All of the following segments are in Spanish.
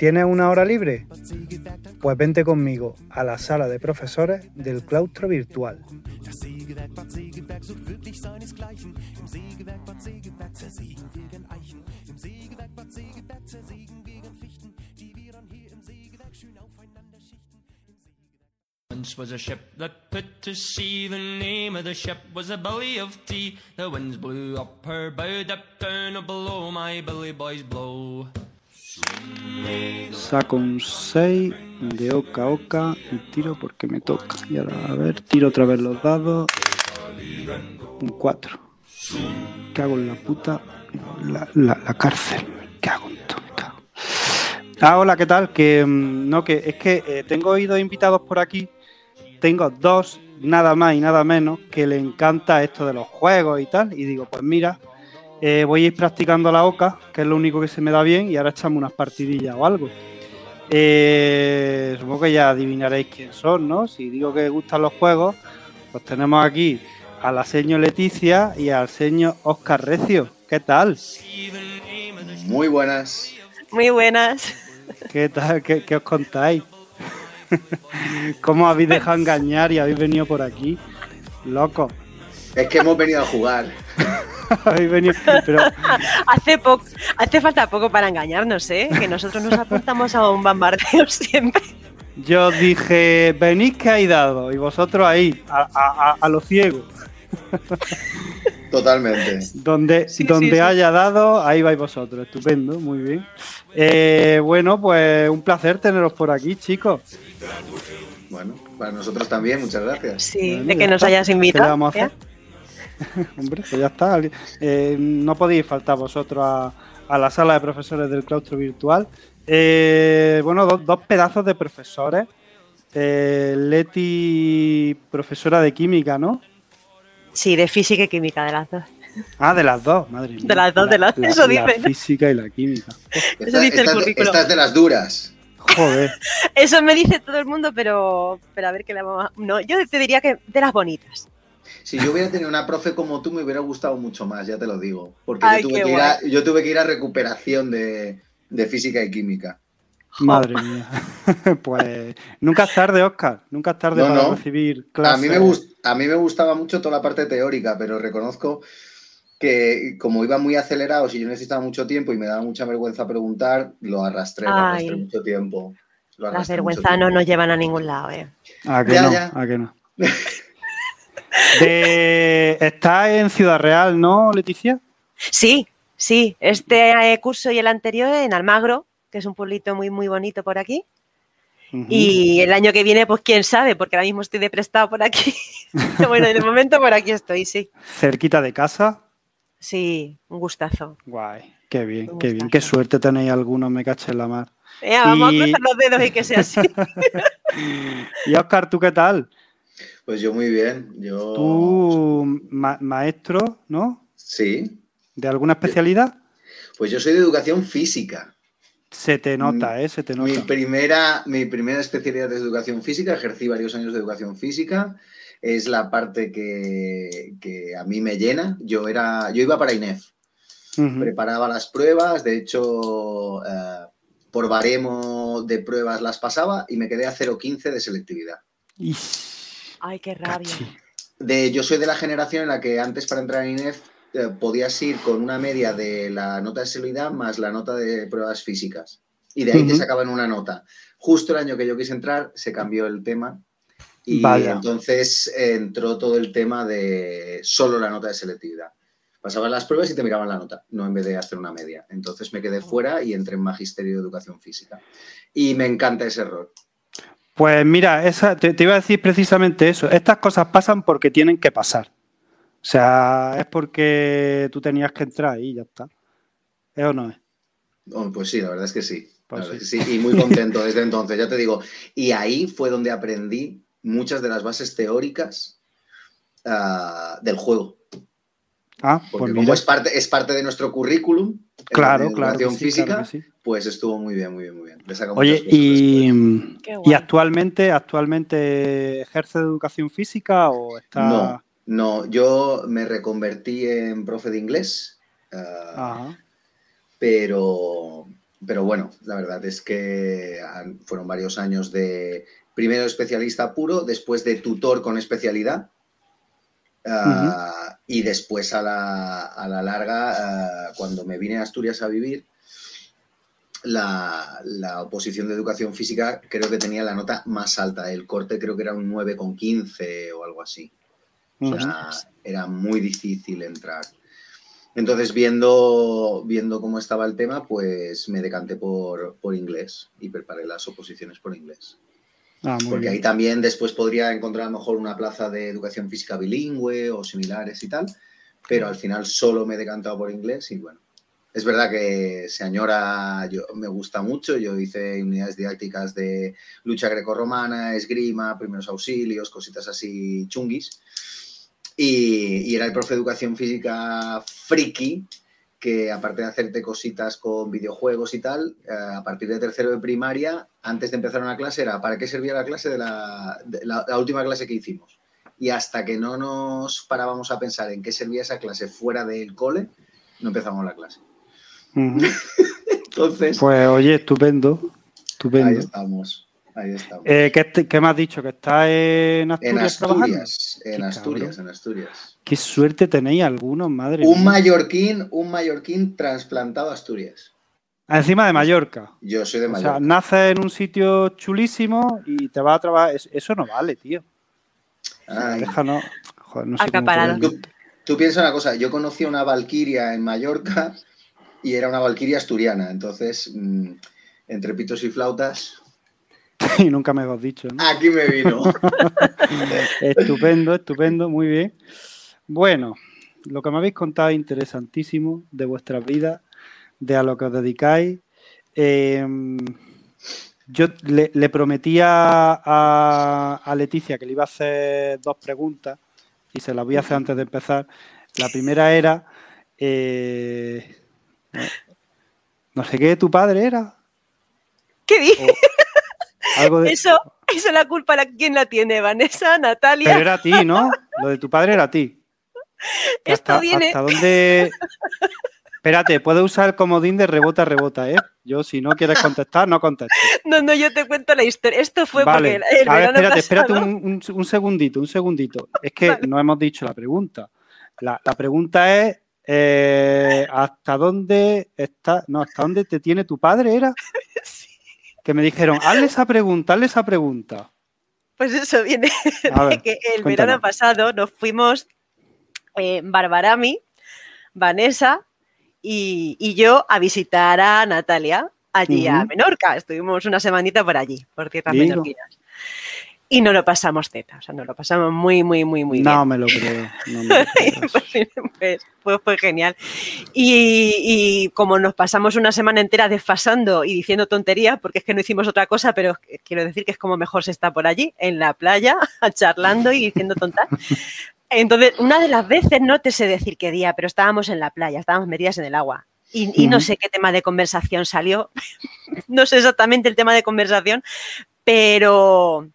¿Tienes una hora libre? Pues vente conmigo a la sala de profesores del claustro virtual. Once was a ship that put to sea. The name of the ship was a Billy of Tea. The winds blew up her bow, up down below. My Billy boys blow. Saco un 6 de oca oca y tiro porque me toca. Y ahora, a ver, tiro otra vez los dados. Un 4. ¿Qué hago en la puta? La, la, cárcel. ¿Qué hago en todo? Cago. Ah, hola, ¿qué tal? Que mm, no, que es que eh, tengo oídos invitados por aquí. Tengo dos, nada más y nada menos, que le encanta esto de los juegos y tal. Y digo, pues mira, eh, voy a ir practicando la oca, que es lo único que se me da bien, y ahora echamos unas partidillas o algo. Eh, supongo que ya adivinaréis quién son, ¿no? Si digo que gustan los juegos, pues tenemos aquí a la seño Leticia y al señor Oscar Recio. ¿Qué tal? Muy buenas. Muy buenas. ¿Qué tal? ¿Qué, qué os contáis? ¿Cómo habéis dejado engañar y habéis venido por aquí? Loco. Es que hemos venido a jugar. Pero Hace, poco, hace falta poco para engañarnos, ¿eh? Que nosotros nos apuntamos a un bombardeo siempre. yo dije, venid que hay dado, y vosotros ahí, a, a- a- a lo ciego. Totalmente. Donde, Sí, donde sí, sí. haya dado, ahí vais vosotros. Estupendo, muy bien. Eh, bueno, pues un placer teneros por aquí, chicos. Bueno, para nosotros también, muchas gracias. Sí, Bueno, de que nos hayas ¿Qué le invitado. Hombre, pues ya está. Eh, no podéis faltar vosotros a, a la sala de profesores del claustro virtual. Eh, bueno, dos, dos pedazos de profesores. Eh, Leti, profesora de química, ¿no? Sí, de física y química, de las dos. Ah, de las dos, madre mía. De las dos, de las- eso La dice, ¿no? física y la química. Esta, dice el currículum. esta es de las duras. Joder. Eso me dice todo el mundo, pero, pero a ver qué le vamos a... No, yo te diría que de las bonitas. Si yo hubiera tenido una profe como tú, me hubiera gustado mucho más, ya te lo digo. Porque Ay, yo, tuve que ir a, yo tuve que ir a recuperación de, de física y química. Madre mía. pues nunca es tarde, Oscar. Nunca es tarde No, para no. recibir A clases. mí, me gust- a mí me gustaba mucho toda la parte teórica, pero reconozco que como iba muy acelerado, si yo necesitaba mucho tiempo y me daba mucha vergüenza preguntar, lo arrastré, lo arrastré mucho tiempo. Las vergüenzas no nos llevan a ningún lado, ¿eh? ¿A que Ya, no? ya. ¿A que no? De... Está en Ciudad Real, ¿no, Leticia? Sí, sí. Este eh, curso y el anterior en Almagro, que es un pueblito muy, muy bonito por aquí. Y el año que viene, pues quién sabe, porque ahora mismo estoy de prestado por aquí. Bueno, en el momento por aquí estoy, sí. Cerquita de casa. Sí, un gustazo. Guay. Qué bien, qué bien. Qué suerte tenéis algunos, me caché en la mar. Vamos Y- a cruzar los dedos y que sea así. Y Oscar, ¿tú qué tal? Pues yo muy bien. Yo Tú, ma- maestro, ¿no? sí. ¿De alguna especialidad? Pues yo soy de educación física. Se te nota, ¿eh? Se te Mi nota. primera, mi primera especialidad es educación física, ejercí varios años de educación física. Es la parte que, que a mí me llena. Yo era, yo iba para INEF, preparaba las pruebas, de hecho, eh, por baremo de pruebas las pasaba y me quedé a 0,15 de selectividad. Ish, Ay, qué rabia. De, yo soy de la generación en la que antes para entrar en INEF eh, podías ir con una media de la nota de selectividad más la nota de pruebas físicas. Y de ahí te sacaban una nota. Justo el año que yo quise entrar se cambió el tema y Vaya. entonces eh, entró todo el tema de solo la nota de selectividad. Pasaban las pruebas y te miraban la nota, no en vez de hacer una media. Entonces me quedé fuera y entré en Magisterio de Educación Física. Y me encanta ese error. Pues mira, esa, te, te iba a decir precisamente eso. Estas cosas pasan porque tienen que pasar. O sea, es porque tú tenías que entrar y ya está. ¿Es o no es? Oh, pues sí, la verdad es que sí. La Pues sí. es que sí, Y muy contento desde entonces, ya te digo. Y ahí fue donde aprendí muchas de las bases teóricas ah, del juego. Ah, Porque pues como mira. es parte, es parte de nuestro currículum, Claro, la claro. sí, física, claro que sí. pues estuvo muy bien, muy bien, muy bien. Oye, y, guay. actualmente, actualmente ejerce de educación física o está. No, no, yo me reconvertí en profe de inglés, ah, Ajá. pero pero bueno, la verdad es que fueron varios años de primero especialista puro, después de tutor con especialidad. ah, Y después a la, a la larga, ah, cuando me vine a Asturias a vivir, la, la oposición de educación física creo que tenía la nota más alta. El corte creo que era un 9,15 o algo así. O sea, era muy difícil entrar. Entonces, viendo, viendo cómo estaba el tema, pues me decanté por, por inglés y preparé las oposiciones por inglés. Ah, Porque bien. ahí también después podría encontrar a lo mejor una plaza de educación física bilingüe o similares y tal, pero al final solo me he decantado por inglés y bueno. Es verdad que se añora, yo, me gusta mucho, yo hice unidades didácticas de lucha grecorromana, esgrima, primeros auxilios, cositas así chunguis. Y, y era el profe de educación física friki, que aparte de hacerte cositas con videojuegos y tal, eh, a partir de tercero de primaria, antes de empezar una clase, era ¿para qué servía la clase de la, de la- la última clase que hicimos? Y hasta que no nos parábamos a pensar en qué servía esa clase fuera del cole, no empezamos la clase. Entonces, Pues oye, estupendo. ahí estamos. Ahí estamos. Eh, ¿qué, te- qué me has dicho? ¿Que estás en Asturias, en? Asturias, en Qué Asturias, en Asturias. Qué suerte tenéis algunos, madre Un mía. mallorquín, un mallorquín trasplantado a Asturias. Encima de Mallorca. Yo soy de O sea, Mallorca. naces en un sitio chulísimo y te vas a trabajar. Es- Eso no vale, tío. Ay. Déjanos. Joder, no sé cómo Acaparado. Tú, tú piensa una cosa, yo conocí a una valquiria en Mallorca y era una valquiria asturiana, entonces, mm, entre pitos y flautas, Y nunca me lo has dicho, ¿no? aquí me vino. Estupendo, estupendo, muy bien. Bueno, lo que me habéis contado es interesantísimo de vuestras vidas, de a lo que os dedicáis. Eh, yo le, le prometía a, a Leticia que le iba a hacer dos preguntas y se las voy a hacer antes de empezar. La primera era, eh, no sé qué, tu padre era. ¿Qué dices? O algo de, Eso, eso la culpa, la, ¿quién la tiene? Vanessa, Natalia. Pero era a ti, ¿no? Lo de tu padre era a ti. Que Esto hasta, viene- ¿Hasta dónde...? Espérate, puedes usar el comodín de rebota, rebota, ¿eh? Yo, si no quieres contestar, no contestes. No, no, yo te cuento la historia. Esto fue Vale. porque el, el A ver, verano espérate, espérate un, un- un segundito, un segundito. Es que Vale. no hemos dicho la pregunta. La, la pregunta es, eh, ¿hasta dónde está... No, ¿hasta dónde te tiene tu padre, era? Que me dijeron, hazle esa pregunta, hazle esa pregunta. Pues eso viene A de ver, que el verano pasado nos fuimos eh, Barbarami, Vanessa y, y yo a visitar a Natalia allí a. Menorca. Estuvimos una semanita por allí, por tierras menorquinas. Y no lo pasamos teta, o sea, nos lo pasamos muy, muy, muy, muy no bien. me lo creo. no me lo creo. pues, pues- pues fue genial. Y, y como nos pasamos una semana entera desfasando y diciendo tonterías, porque es que no hicimos otra cosa, pero quiero decir que es como mejor se está por allí, en la playa, charlando y diciendo tontas. Entonces, una de las veces, no te sé decir qué día, pero estábamos en la playa, estábamos metidas en el agua. Y, y no sé qué tema de conversación salió, no sé exactamente el tema de conversación, pero,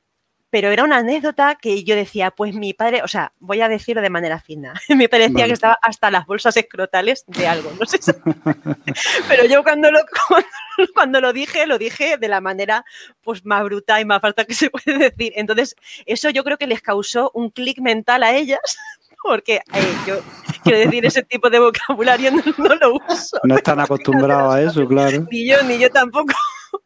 pero era una anécdota que yo decía, pues mi padre, o sea, voy a decirlo de manera fina, mi padre decía Vale. que estaba hasta las bolsas escrotales de algo, no sé, pero yo cuando lo, cuando, cuando lo dije, lo dije de la manera pues más bruta y más falta que se puede decir. Entonces, eso yo creo que les causó un clic mental a ellas, porque eh, yo quiero decir, ese tipo de vocabulario no, no lo uso. No están acostumbrados a eso, claro. Ni yo, ni yo tampoco.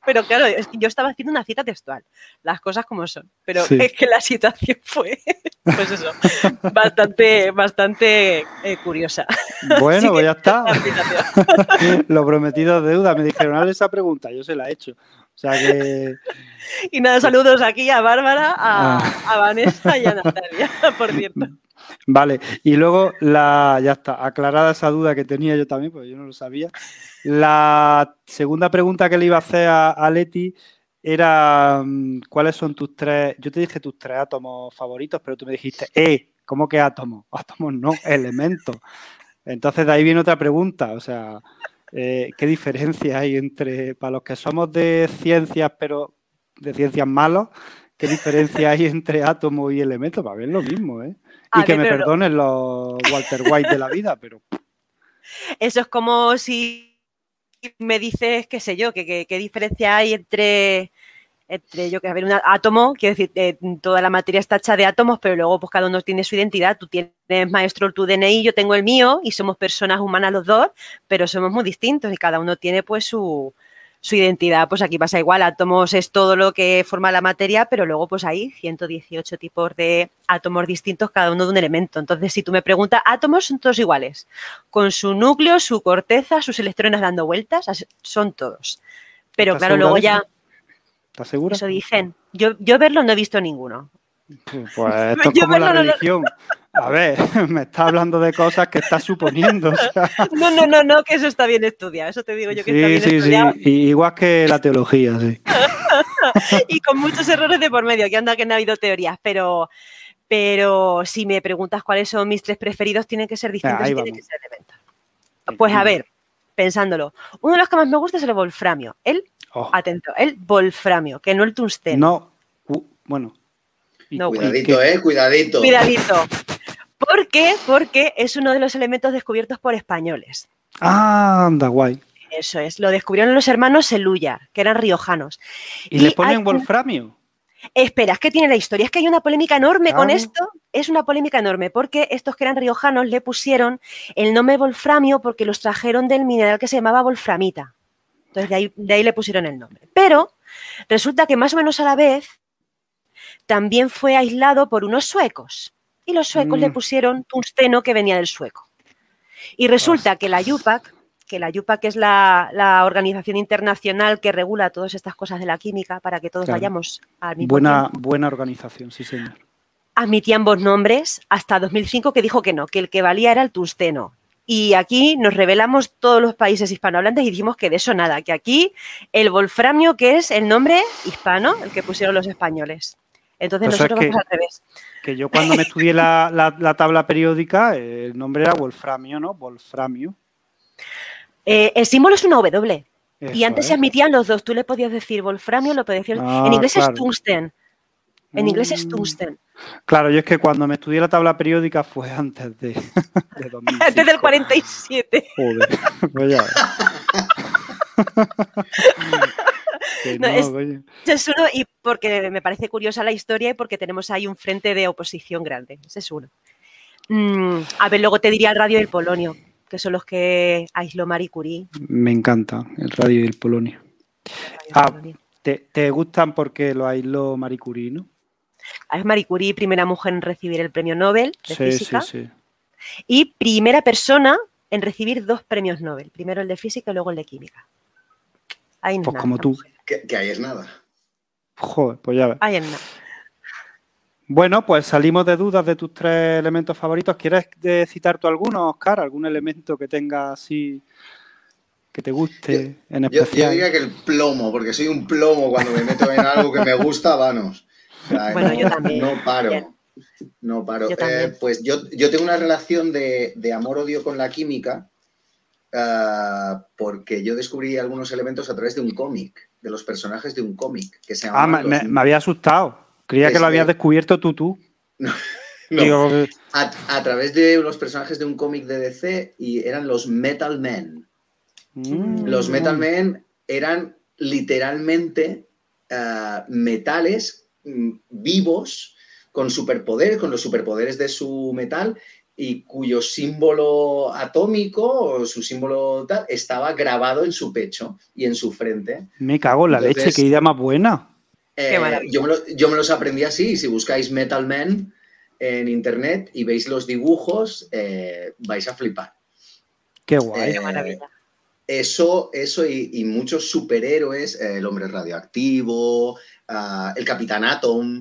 Pero claro, es que yo estaba haciendo una cita textual, las cosas como son. Pero Sí. es que la situación fue, pues eso, bastante, bastante eh, curiosa. Bueno, pues ya está. Lo prometido es deuda. Me dijeron, hazle esa pregunta. Yo se la he hecho. O sea que. Y nada, saludos aquí a Bárbara, a, Ah. a Vanessa y a Natalia, por cierto. Vale. Y luego, la ya está. Aclarada esa duda que tenía yo también, porque yo no lo sabía. La segunda pregunta que le iba a hacer a, Leti era: mm, ¿cuáles son tus tres? Yo te dije tus tres átomos favoritos, pero tú me dijiste, ¡eh! ¿Cómo que átomos? Átomos no, elementos. Entonces, de ahí viene otra pregunta. O sea, eh, ¿qué diferencia hay entre, para los que somos de ciencias, pero de ciencias malos, qué diferencia hay entre átomos y elementos? Para ver lo mismo, ¿eh? Y A que me no- perdonen los Walter White de la vida, pero Eso es como si me dices, qué sé yo, qué diferencia hay entre, entre yo que a ver, un átomo, quiero decir, eh, toda la materia está hecha de átomos, pero luego pues cada uno tiene su identidad. Tú tienes, maestro, tu DNI, yo tengo el mío y somos personas humanas los dos, pero somos muy distintos y cada uno tiene pues su, su identidad. Pues aquí pasa igual, átomos es todo lo que forma la materia, pero luego pues hay 118 tipos de átomos distintos, cada uno de un elemento. Entonces, si tú me preguntas, átomos son todos iguales, con su núcleo, su corteza, sus electrones dando vueltas, son todos. Pero claro, luego ya... ¿Estás segura? Eso dicen. Yo, yo verlo no he visto ninguno. Pues esto es como la religión. A ver, me está hablando de cosas que estás suponiendo. No, no, no, no, que eso está bien estudiado. Eso te digo yo que está bien sí, estudiado. Sí, igual que la teología, sí. y con muchos errores de por medio, que anda que no ha habido teorías, pero, pero si me preguntas cuáles son mis tres preferidos, tienen que ser distintos y tienen que ser elementos. Pues a ver, pensándolo, uno de los que más me gusta es el wolframio. El, oh. atento, el wolframio, que no el tungsteno. No, bueno. cuidadito, eh, cuidadito. Cuidadito. ¿Por qué? Porque es uno de los elementos descubiertos por españoles. Ah, anda, guay. Eso es, lo descubrieron los hermanos Seluyar, que eran riojanos. ¿Y, le ponen wolframio? Espera, es que tiene la historia, es que hay una polémica enorme con esto, es una polémica enorme, porque estos que eran riojanos le pusieron el nombre wolframio porque los trajeron del mineral que se llamaba wolframita. Entonces de ahí, de ahí le pusieron el nombre. Pero resulta que más o menos a la vez también fue aislado por unos suecos y los suecos le mm. pusieron tungsteno que venía del sueco. Y resulta que la YUPAC, que la YUPAC es la, organización internacional que regula todas estas cosas de la química para que todos vayamos al mismo buena, Buena organización, sí señor. Admitía ambos nombres hasta 2005 que dijo que no, que el que valía era el tungsteno. Y aquí nos revelamos todos los países hispanohablantes y dijimos que de eso nada, que aquí el wolframio, que es el nombre hispano, el que pusieron los españoles. Entonces nosotros vamos al revés. Que yo cuando me estudié la, tabla periódica, el nombre era wolframio, ¿no? Wolframio. Eh, el símbolo es una W. y antes se admitían los dos. Tú le podías decir wolframio, lo podías decir. en inglés es tungsten. En inglés es mm. tungsten. Claro, yo es que cuando me estudié la tabla periódica fue antes de, de Antes del 47. Joder, pues ya. es, uno y porque me parece curiosa la historia y porque tenemos ahí un frente de oposición grande. Ese es uno. Mm, a ver, luego te diría el radio y el polonio, que son los que aisló Marie Curie. Me encanta el radio y el polonio. Ah, te, gustan porque lo aisló Marie Curie, ¿no? Es Marie Curie, primera mujer en recibir el premio Nobel de sí, física. Sí, sí. Y primera persona en recibir dos premios Nobel. Primero el de física y luego el de química. Ahí pues como tú. Que, ahí es nada. Joder, pues ya ves. Ahí es nada. Bueno, pues salimos de dudas de tus tres elementos favoritos. ¿Quieres citar tú alguno, Oscar? ¿Algún elemento que tenga así que te guste en especial? Yo, diría que el plomo, porque soy un plomo cuando me meto en algo que me gusta, vanos. bueno, no, yo también. No paro. No paro. Eh, pues yo, yo, tengo una relación de, de amor-odio con la química Ah, porque yo descubrí algunos elementos a través de un cómic, de los personajes de un cómic que se llama. Ah, me, había asustado. Creía que lo habías descubierto tú, tú. No, a, través de los personajes de un cómic de DC y eran los Metal Men. Mm. Los Metal Men eran literalmente ah, metales mm, vivos con superpoderes, con los superpoderes de su metal y cuyo símbolo atómico o su símbolo tal estaba grabado en su pecho y en su frente. Me cago en la leche, qué idea más buena. Eh, yo, me los aprendí así, si buscáis Metal Man en internet y veis los dibujos, eh, vais a flipar. Qué guay. qué maravilla. Eso, eso y, muchos superhéroes, el hombre radioactivo, ah, el Capitán Atom,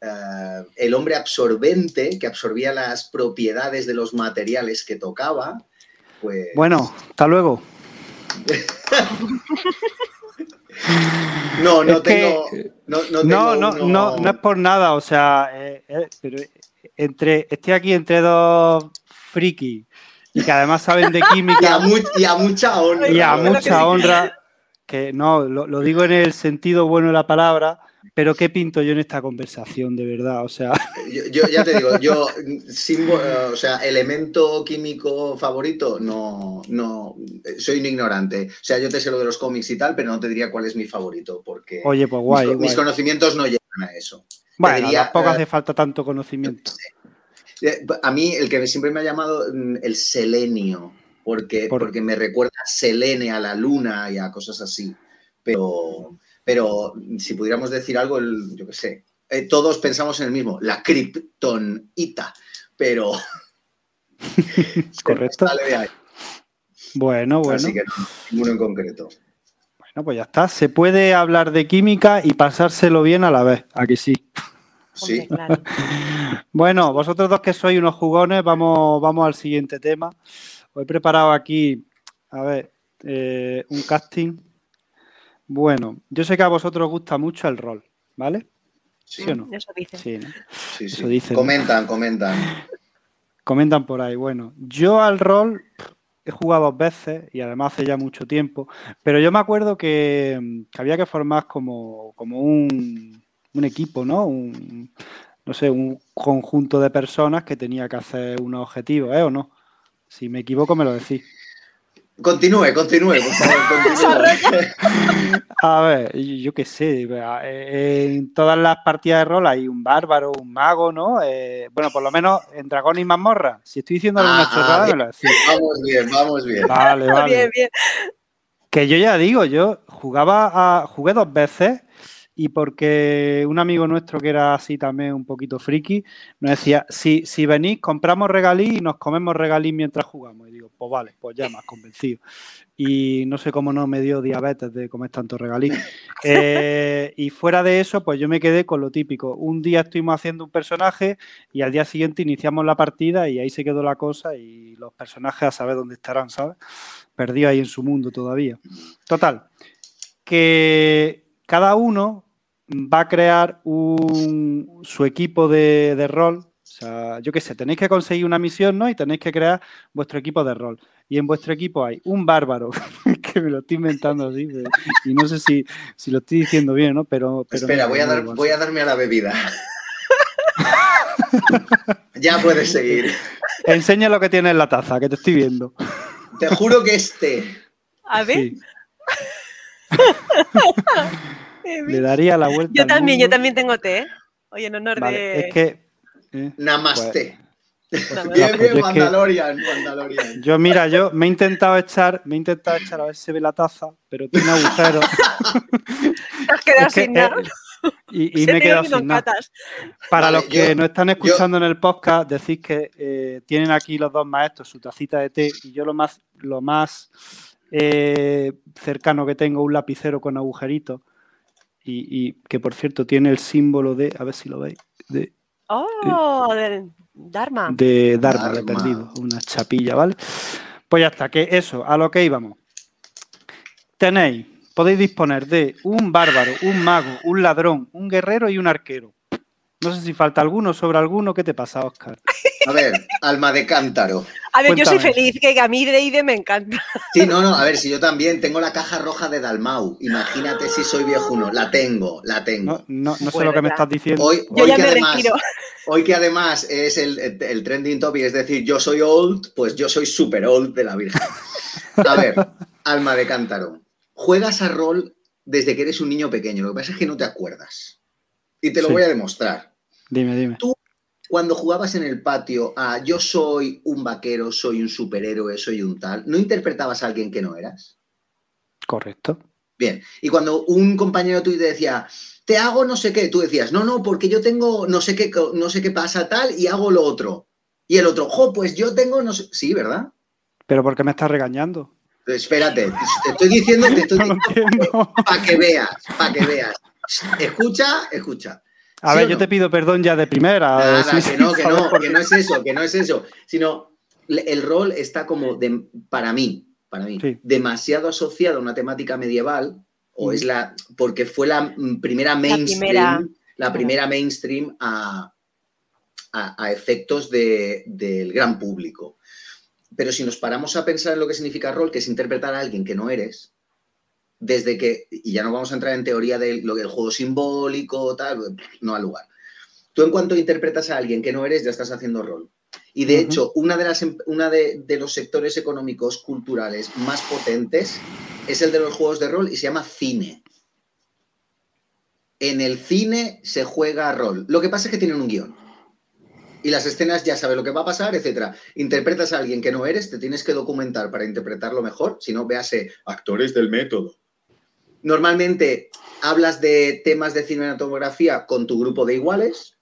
eh, el hombre absorbente, que absorbía las propiedades de los materiales que tocaba, pues... Bueno, hasta luego. no, no tengo... no, no, no, no, es por nada, o sea, eh, eh, pero entre, estoy aquí entre dos frikis y que además saben de química. y, a mucha honra. Y a mucha honra, que no, lo, lo digo en el sentido bueno de la palabra, pero ¿qué pinto yo en esta conversación, de verdad? O sea, Yo, yo ya te digo, yo, símbolo, o sea, elemento químico favorito, no, no, soy un ignorante. O sea, yo te sé lo de los cómics y tal, pero no te diría cuál es mi favorito, porque oye, pues guay, mis, conocimientos no llegan a eso. Bueno, diría, tampoco eh, hace falta tanto conocimiento. Eh, A mí el que siempre me ha llamado mm, el selenio, porque, Por- porque me recuerda a Selene, a la luna y a cosas así. Pero, pero si pudiéramos decir algo, el- yo qué sé, eh, todos pensamos en el mismo, la kriptonita, pero... Correcto. me sale de ahí, Bueno, bueno. Así que no, ninguno en concreto. Bueno, pues ya está. Se puede hablar de química y pasárselo bien a la vez. ¿A que sí? Sí. Bueno, vosotros dos que sois unos jugones, vamos, vamos al siguiente tema. Os he preparado aquí, a ver, eh, un casting. Bueno, yo sé que a vosotros os gusta mucho el rol, ¿vale? sí, ¿Sí o no? Eso dice. Sí, ¿no? sí, sí. Eso dicen. Comentan, comentan. Comentan por ahí. Bueno, yo al rol he jugado dos veces y además hace ya mucho tiempo, pero yo me acuerdo que, que había que formar como, como un, un equipo, ¿no? Un, no sé, un conjunto de personas que tenía que hacer unos objetivos, ¿eh? ¿O no? Si me equivoco, me lo decís. Continúe, continúe, por favor, continúe. A ver, yo qué sé, eh, en todas las partidas de rol hay un bárbaro, un mago, ¿no? Eh, bueno, por lo menos en Dragón y Mazmorra. Si estoy diciendo alguna Ah, chorrada, me bien. lo decís. Vamos bien, vamos bien. Vale, vale. Bien, bien. Que yo ya digo, yo jugaba a, jugué dos veces y porque un amigo nuestro que era así también un poquito friki nos decía, si, si venís, compramos regalí y nos comemos regalí mientras jugamos. Y digo, pues vale, pues ya me has convencido. Y no sé cómo no me dio diabetes de comer tanto regalí. Eh, y fuera de eso, pues yo me quedé con lo típico. Un día estuvimos haciendo un personaje y al día siguiente iniciamos la partida y ahí se quedó la cosa y los personajes a saber dónde estarán, ¿sabes? Perdido ahí en su mundo todavía. Total, que cada uno va a crear un, su equipo de, de rol. O sea, yo qué sé, tenéis que conseguir una misión, ¿no? Y tenéis que crear vuestro equipo de rol. Y en vuestro equipo hay un bárbaro, que me lo estoy inventando así, pero- y no sé si, si lo estoy diciendo bien, ¿no? Pero, pero Espera, no, voy a, dar, voy a darme a la bebida. ya puedes seguir. Enseña lo que tiene en la taza, que te estoy viendo. Te juro que este. A ver. Sí, le daría la vuelta. Yo también, yo también tengo té. Oye, en honor Vale, de. es que. eh, Namaste. Bien, pues bien, yo es que- Mandalorian. Yo, mira, yo me he intentado echar, me he intentado echar a ver si se ve la taza, pero tiene agujeros. Te has quedado Es que, sin nada. eh, y me he quedado sin nada. catas. Para Vale, los que yo- nos están escuchando en el podcast, decís que eh, tienen aquí los dos maestros su tacita de té y yo lo más, lo más eh, cercano que tengo, un lapicero con agujeritos y, y que por cierto tiene el símbolo de, a ver si lo veis, de, Oh, de Dharma. de Dharma, de Dharma. perdido, una chapilla, ¿vale? Pues ya está, que eso, a lo que íbamos. Tenéis, podéis disponer de un bárbaro, un mago, un ladrón, un guerrero y un arquero. No sé si falta alguno sobre alguno. ¿Qué te pasa, Oscar? A ver, alma de cántaro. A ver, yo soy feliz, que a mí Dreide me encanta. Sí, no, no, a ver, si yo también tengo la caja roja de Dalmau. Imagínate si soy viejuno. La tengo, la tengo. No, no, no sé Bueno, lo que me estás diciendo. Hoy, Yo hoy ya que me además, retiro. hoy que además es el, el trending topic, es decir, yo soy old, pues yo soy super old de la Virgen. A ver, alma de cántaro. Juegas a rol desde que eres un niño pequeño. Lo que pasa es que no te acuerdas. Y te lo Sí. voy a demostrar. Dime, dime. Cuando jugabas en el patio a yo soy un vaquero, soy un superhéroe, soy un tal, ¿no interpretabas a alguien que no eras? Correcto. Bien. Y cuando un compañero tuyo te decía, te hago no sé qué, tú decías, no, no, porque yo tengo no sé qué, no sé qué pasa tal y hago lo otro. Y el otro, jo, pues yo tengo no sé. Sí, ¿verdad? Pero ¿por qué me estás regañando? Espérate, te estoy diciendo, te estoy diciendo para que veas, para que veas. Escucha, escucha. A ¿Sí ver, yo no? te pido perdón ya de primera. Nada, sí, que no, que no, que no es eso, que no es eso, sino el rol está como, de, para mí, para mí, Sí. demasiado asociado a una temática medieval, o Mm. es la, porque fue la primera mainstream, primera. la primera mainstream a, a- a efectos de- del gran público. Pero si nos paramos a pensar en lo que significa rol, que es interpretar a alguien que no eres, desde que, y ya no vamos a entrar en teoría de lo del juego simbólico, tal, no al lugar. Tú en cuanto interpretas a alguien que no eres, ya estás haciendo rol. Y de hecho, una de, las, em- una de, de los sectores económicos culturales más potentes es el de los juegos de rol y se llama cine. En el cine se juega rol. Lo que pasa es que tienen un guion. Y las escenas ya sabes lo que va a pasar, etcétera. Interpretas a alguien que no eres, te tienes que documentar para interpretarlo mejor. Si no, véase actores del método. Normalmente hablas de temas de cinematografía con tu grupo de iguales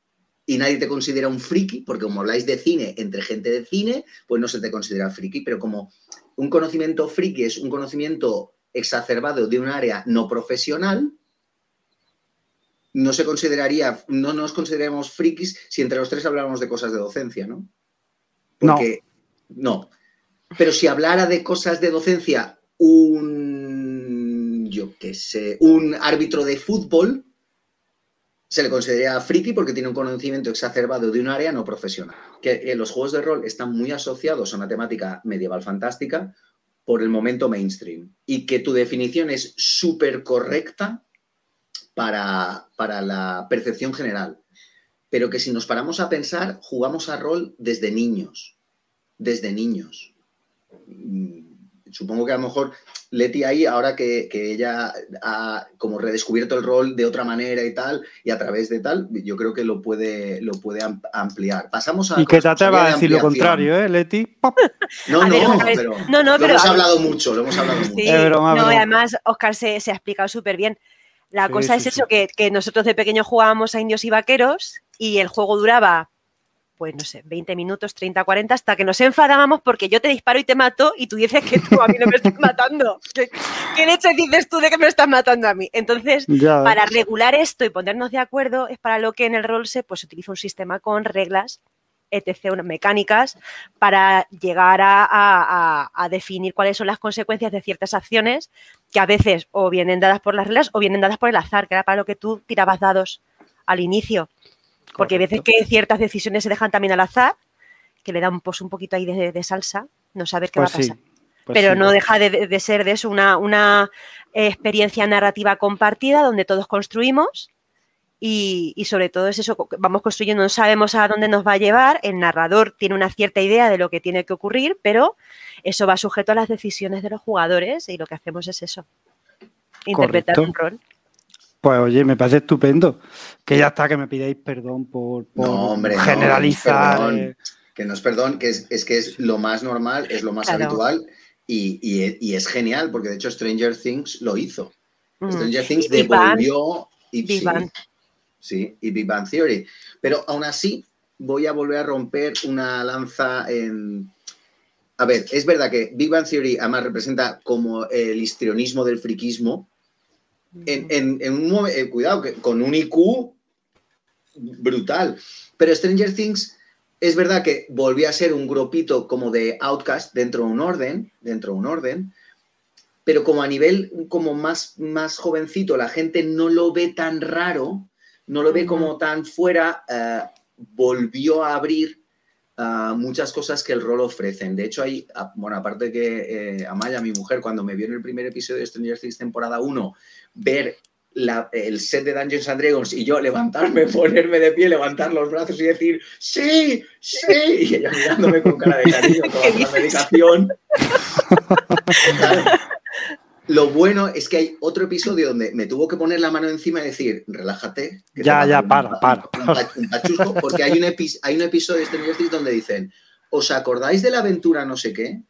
y nadie te considera un friki, porque como habláis de cine entre gente de cine, pues no se te considera friki. Pero como un conocimiento friki es un conocimiento exacerbado de un área no profesional, no se consideraría, no nos consideramos frikis si entre los tres habláramos de cosas de docencia, ¿no? No. Porque no. Pero si hablara de cosas de docencia un, yo qué un árbitro de fútbol, se le consideraría friki porque tiene un conocimiento exacerbado de un área no profesional. Que eh, los juegos de rol están muy asociados a una temática medieval fantástica por el momento mainstream y que tu definición es súper correcta para, para la percepción general. Pero que si nos paramos a pensar, jugamos a rol desde niños. Desde niños. Supongo que a lo mejor Leti ahí, ahora que, que ella ha como redescubierto el rol de otra manera y tal, y a través de tal, yo creo que lo puede, lo puede am- ampliar. Pasamos a... Y que te atrevas a decir lo contrario, ¿eh, Leti? Pop. No, no, ver, pero, no, no, lo pero hemos a ver. hablado mucho, lo hemos hablado mucho. Sí, Es broma, no, broma. y además Oscar se, se ha explicado súper bien. La Sí, cosa sí, es sí. eso, que, que nosotros de pequeños jugábamos a indios y vaqueros y el juego duraba, pues no sé, 20 minutos, 30, 40, hasta que nos enfadábamos porque yo te disparo y te mato y tú dices que tú a mí no me estás matando. ¿Qué, qué leche dices tú de que me estás matando a mí? Entonces, Ya, para regular esto y ponernos de acuerdo es para lo que en el rol se pues, utiliza un sistema con reglas, etc., unas mecánicas, para llegar a, a- a- a definir cuáles son las consecuencias de ciertas acciones que a veces o vienen dadas por las reglas o vienen dadas por el azar, que era para lo que tú tirabas dados al inicio. Porque hay veces que ciertas decisiones se dejan también al azar, que le da un, pues, un poquito ahí de, de salsa, no saber qué Pues va a sí. pasar pues pero sí. no deja de, de ser de eso una, una experiencia narrativa compartida donde todos construimos y, y sobre todo es eso, vamos construyendo, no sabemos a dónde nos va a llevar, el narrador tiene una cierta idea de lo que tiene que ocurrir, pero eso va sujeto a las decisiones de los jugadores y lo que hacemos es eso, interpretar Correcto. un rol. Pues oye, me parece estupendo. Que ya está, que me pidáis perdón por, por No, hombre, no, generalizar. perdón. eh, Que no es perdón, que es, es que es lo más normal, es lo más Claro. habitual y, y- y es genial, porque de hecho Stranger Things lo hizo. Mm. Stranger Things Y devolvió. Y, Big sí, Bang. sí, y Big Bang Theory. Pero aún así, voy a volver a romper una lanza en. A ver, es verdad que Big Bang Theory además representa como el histrionismo del friquismo. En, en- en un momen- eh, cuidado, que con un IQ brutal. Pero Stranger Things es verdad que volvió a ser un grupito como de outcast dentro de un orden, dentro de un orden, pero como a nivel como más, más jovencito la gente no lo ve tan raro, no lo ve como tan fuera, eh, volvió a abrir ah, muchas cosas que el rol ofrecen. De hecho, hay, bueno, aparte que eh, Amaya, mi mujer, cuando me vio en el primer episodio de Stranger Things temporada 1, ver la- el set de Dungeons and Dragons y yo levantarme, ponerme de pie, levantar los brazos y decir ¡Sí! ¡Sí! Y ella mirándome con cara de cariño, ¿Qué tomando la medicación. Lo bueno es que hay otro episodio donde me tuvo que poner la mano encima y decir, relájate. que Ya, ya, dar un- para, un- para. Un, pachusco, porque hay un, epi- hay un episodio de Things donde dicen, ¿os acordáis de la aventura no sé qué?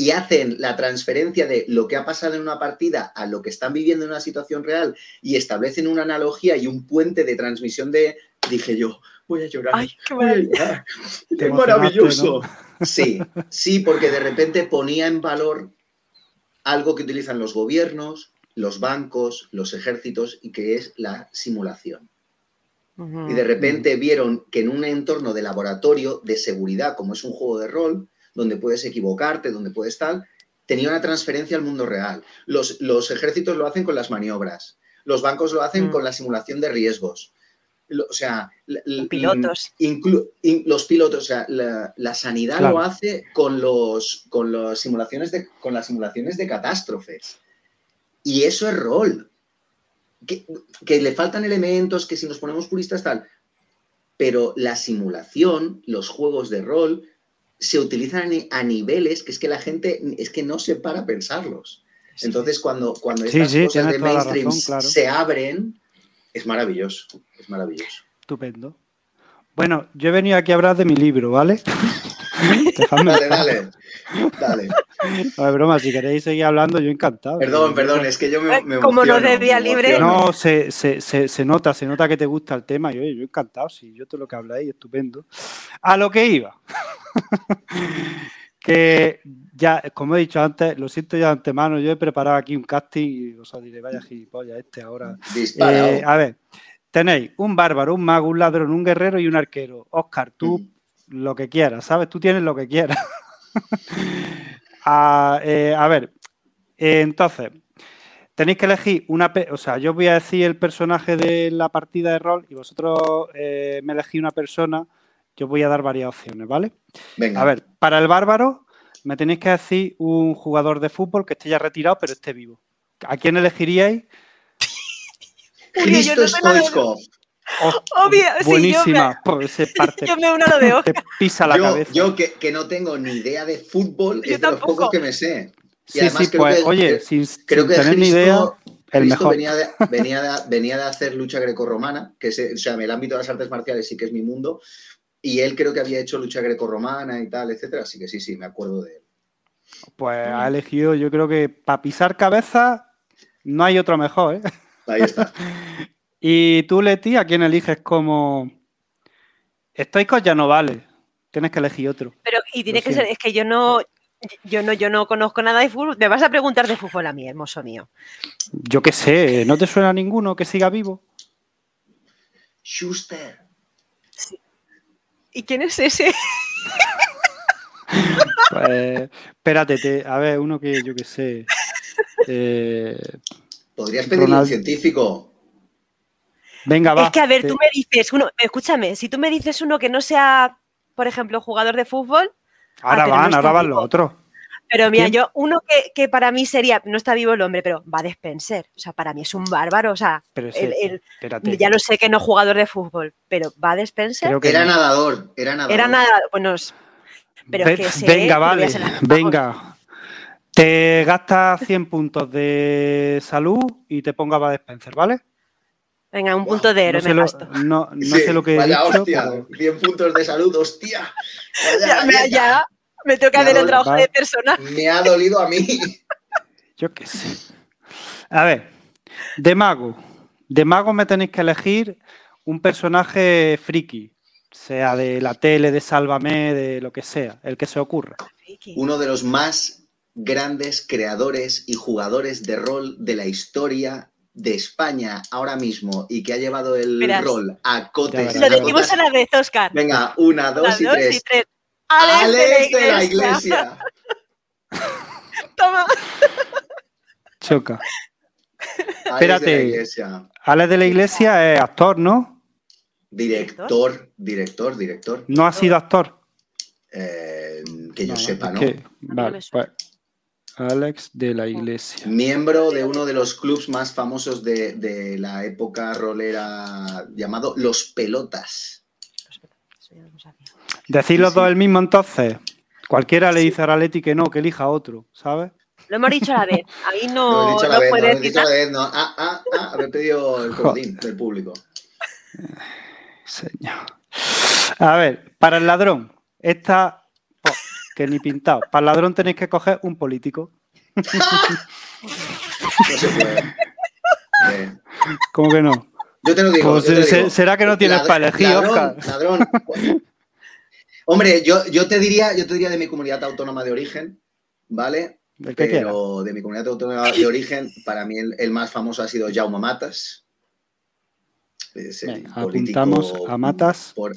Y hacen la transferencia de lo que ha pasado en una partida a lo que están viviendo en una situación real y establecen una analogía y un puente de transmisión de, dije yo, voy a llorar. Ay, qué voy a maravilla. llorar. Te ¡Qué emocionaste, maravilloso! Sí, sí, porque de repente ponía en valor algo que utilizan los gobiernos, los bancos, los ejércitos y que es la simulación. Y de repente vieron que en un entorno de laboratorio de seguridad, como es un juego de rol, donde puedes equivocarte, donde puedes tal, tenía una transferencia al mundo real. Los, los ejércitos lo hacen con las maniobras, los bancos lo hacen Mm. con la simulación de riesgos. Lo- o sea, l- l- Pilotos. inclu- in- los pilotos, o sea, la, la sanidad Claro. lo hace con, los, con, los simulaciones de, con las simulaciones de catástrofes. Y eso es rol. Que, que le faltan elementos, que si nos ponemos puristas tal. Pero la simulación, los juegos de rol, se utilizan a ni- a niveles que es que la gente es que no se para a pensarlos. Entonces, cuando, cuando estas sí, cosas de mainstream razón, claro. se abren, es maravilloso. Es maravilloso. Estupendo. Bueno, yo he venido aquí a hablar de mi libro, ¿vale? Dejadme Dale, dale. Dale. No es broma, si queréis seguir hablando, yo encantado. Perdón, perdón, es que yo me, me Como no de día libre. No, se, se, se, se nota, se nota que te gusta el tema y oye, yo encantado, sí, yo todo lo que habláis, estupendo. A lo que iba. que ya, como he dicho antes, lo siento ya de antemano, yo he preparado aquí un casting y os diré, vaya gilipollas este ahora. Eh, a ver, tenéis un bárbaro, un mago, un ladrón, un guerrero y un arquero. Oscar, tú Ujú. Lo que quieras, ¿sabes? Tú tienes lo que quieras. a, eh, a ver, eh, entonces, tenéis que elegir una... O sea, yo voy a decir el personaje de la partida de rol y vosotros eh, me elegís una persona. Yo voy a dar varias opciones, ¿vale? Venga. A ver, para el bárbaro me tenéis que decir un jugador de fútbol que esté ya retirado pero esté vivo. ¿A quién elegiríais? Cristo Stoichkov. Oh, Obvio, sí, yo buenísima. Ese parte Yo me uno a lo de Oscar. te pisa la yo, cabeza. yo que, que no tengo ni idea de fútbol, Yo es de los tampoco. pocos que me sé. Y sí, además sí, creo pues, que- oye, que- sin, Creo sin que tener ni Cristo- idea, el Cristo mejor. venía de, venía, de, venía de hacer lucha grecorromana, que es, o sea, en el ámbito de las artes marciales sí que es mi mundo, y él creo que había hecho lucha grecorromana y tal, etcétera, así que sí, sí, me acuerdo de él. Pues ha elegido, yo creo que para pisar cabeza no hay otro mejor, ¿eh? Ahí está. Y tú, Leti, ¿a quién eliges como... Stoicos ya no vale. Tienes que elegir otro. Pero, y tiene que ser, es que yo no, yo no, yo no conozco nada de fútbol. Me vas a preguntar de fútbol a mí, hermoso mío. Yo qué sé, ¿no te suena ninguno que siga vivo? Schuster. ¿Y quién es ese? Pues, espérate, te- a ver, uno que yo qué sé. Eh, Podrías pedirle a un Ronald- científico. Venga, va. es que, a ver, tú me dices uno, escúchame, si tú me dices uno que no sea, por ejemplo, jugador de fútbol, Ahora Ah, pero no van, ahora van los otros. pero mira, ¿Quién? yo, uno que, que para mí sería, no está vivo el hombre, pero va de Spencer. O sea, para mí es un bárbaro. O sea, Pero el- el- ya lo sé que no es jugador de fútbol, pero va de Spencer. Creo que Era no. nadador, era nadador. Era nada, bueno, pero Ve- es que ese, venga, vale, venga. Te gastas 100 puntos de salud y te ponga a Spencer, ¿vale? Venga, un punto de No héroe sé, me lo, gasto. no, no Sí, sé lo que he vaya dicho, hostia, pero 100 puntos de salud, hostia. Ya, me, ya me tengo que hacer el no, trabajo de persona. Me ha dolido a mí. yo qué sé. A ver, de mago. De mago me tenéis que elegir un personaje friki, sea de la tele, de Sálvame, de lo que sea, el que se ocurra. Uno de los más grandes creadores y jugadores de rol de la historia de España ahora mismo y que ha llevado el Verás. rol a cotes. Lo decimos a la vez, Oscar. Venga, una, dos, y, dos tres. y tres. Alex, de la iglesia. iglesia. Toma. Choca. Alex de Espérate. la iglesia. Alex de la Iglesia es actor, ¿no? Director, director, director. No ha sido actor. Eh, que yo No, sepa, ¿no? que- vale, pues, Alex de la Iglesia. Miembro de uno de los clubs más famosos de, de la época rolera llamado Los Pelotas. No lo. Decir los Sí, sí. dos el mismo entonces. Cualquiera le dice a Leti que no, que elija otro, ¿sabes? Lo hemos dicho a la vez. Ahí Lo he no, dicho a la no vez, no, lo puedes he dicho a la vez, no. Ah, ah, ah, haber pedido el comodín del público. Señor. A ver, para el ladrón, esta que ni pintado. Para ladrón tenéis que coger un político. ¿Cómo que no? yo te lo digo. Pues, te digo. ¿será que no tienes Ladrón- para elegir, Oscar? Ladrón. Hombre, yo, yo te diría, yo te diría de mi comunidad autónoma de origen, ¿vale? El que quiera. Pero de mi comunidad autónoma de origen, para mí el, el más famoso ha sido Jaume Matas. Político apuntamos a Matas. Por,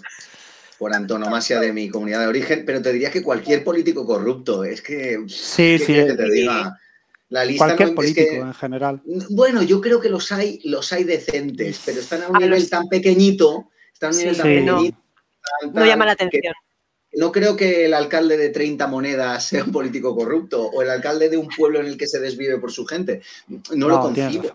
por antonomasia de mi comunidad de origen, pero te diría que cualquier político corrupto, es que... Sí, ¿qué sí. que te diga? La lista Cualquier no- es político que- en general. bueno, yo creo que los hay, los hay decentes, pero están a un A nivel los- tan pequeñito, están a un nivel Sí, tan sí, pequeñito, tan, No llama la atención. no creo que el alcalde de 30 monedas sea un político corrupto o el alcalde de un pueblo en el que se desvive por su gente. No, lo No, concibo.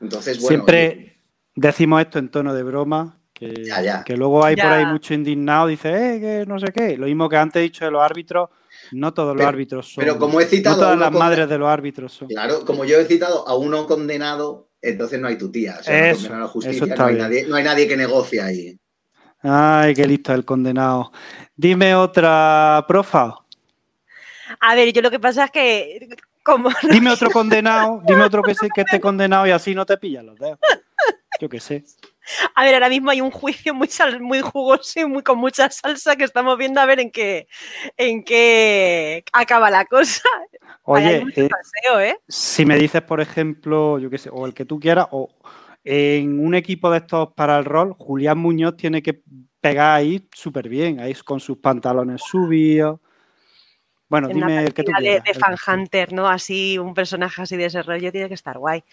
Entonces, bueno. Siempre decimos esto en tono de broma, que, Ya, ya. que luego hay por ahí mucho indignado, dice, eh, que no sé qué. Lo mismo que antes he dicho de los árbitros, no todos los árbitros son. pero como he citado no todas las madres de los árbitros son. Claro, como yo he citado a uno condenado, entonces no hay tu tía. O sea, no Eso, justicia. está No hay, bien. nadie, no hay nadie que negocie ahí. Ay, qué listo el condenado. Dime otra profa. A ver, yo lo que pasa es que como Dime otro condenado, dime otro que, se- que esté condenado y así no te pillan los dedos. Yo qué sé. A ver, ahora mismo hay un juicio muy sal- muy jugoso y muy con mucha salsa que estamos viendo a ver en qué en qué acaba la cosa. Oye, eh, ¿eh? si me dices, por ejemplo, yo qué sé, o el que tú quieras, o en un equipo de estos para el rol, Julián Muñoz tiene que pegar ahí súper bien, ahí con sus pantalones subidos. Bueno, En dime el que tú de, quieras. de Fan Hunter, ¿no? Así, un personaje así de ese rollo tiene que estar guay.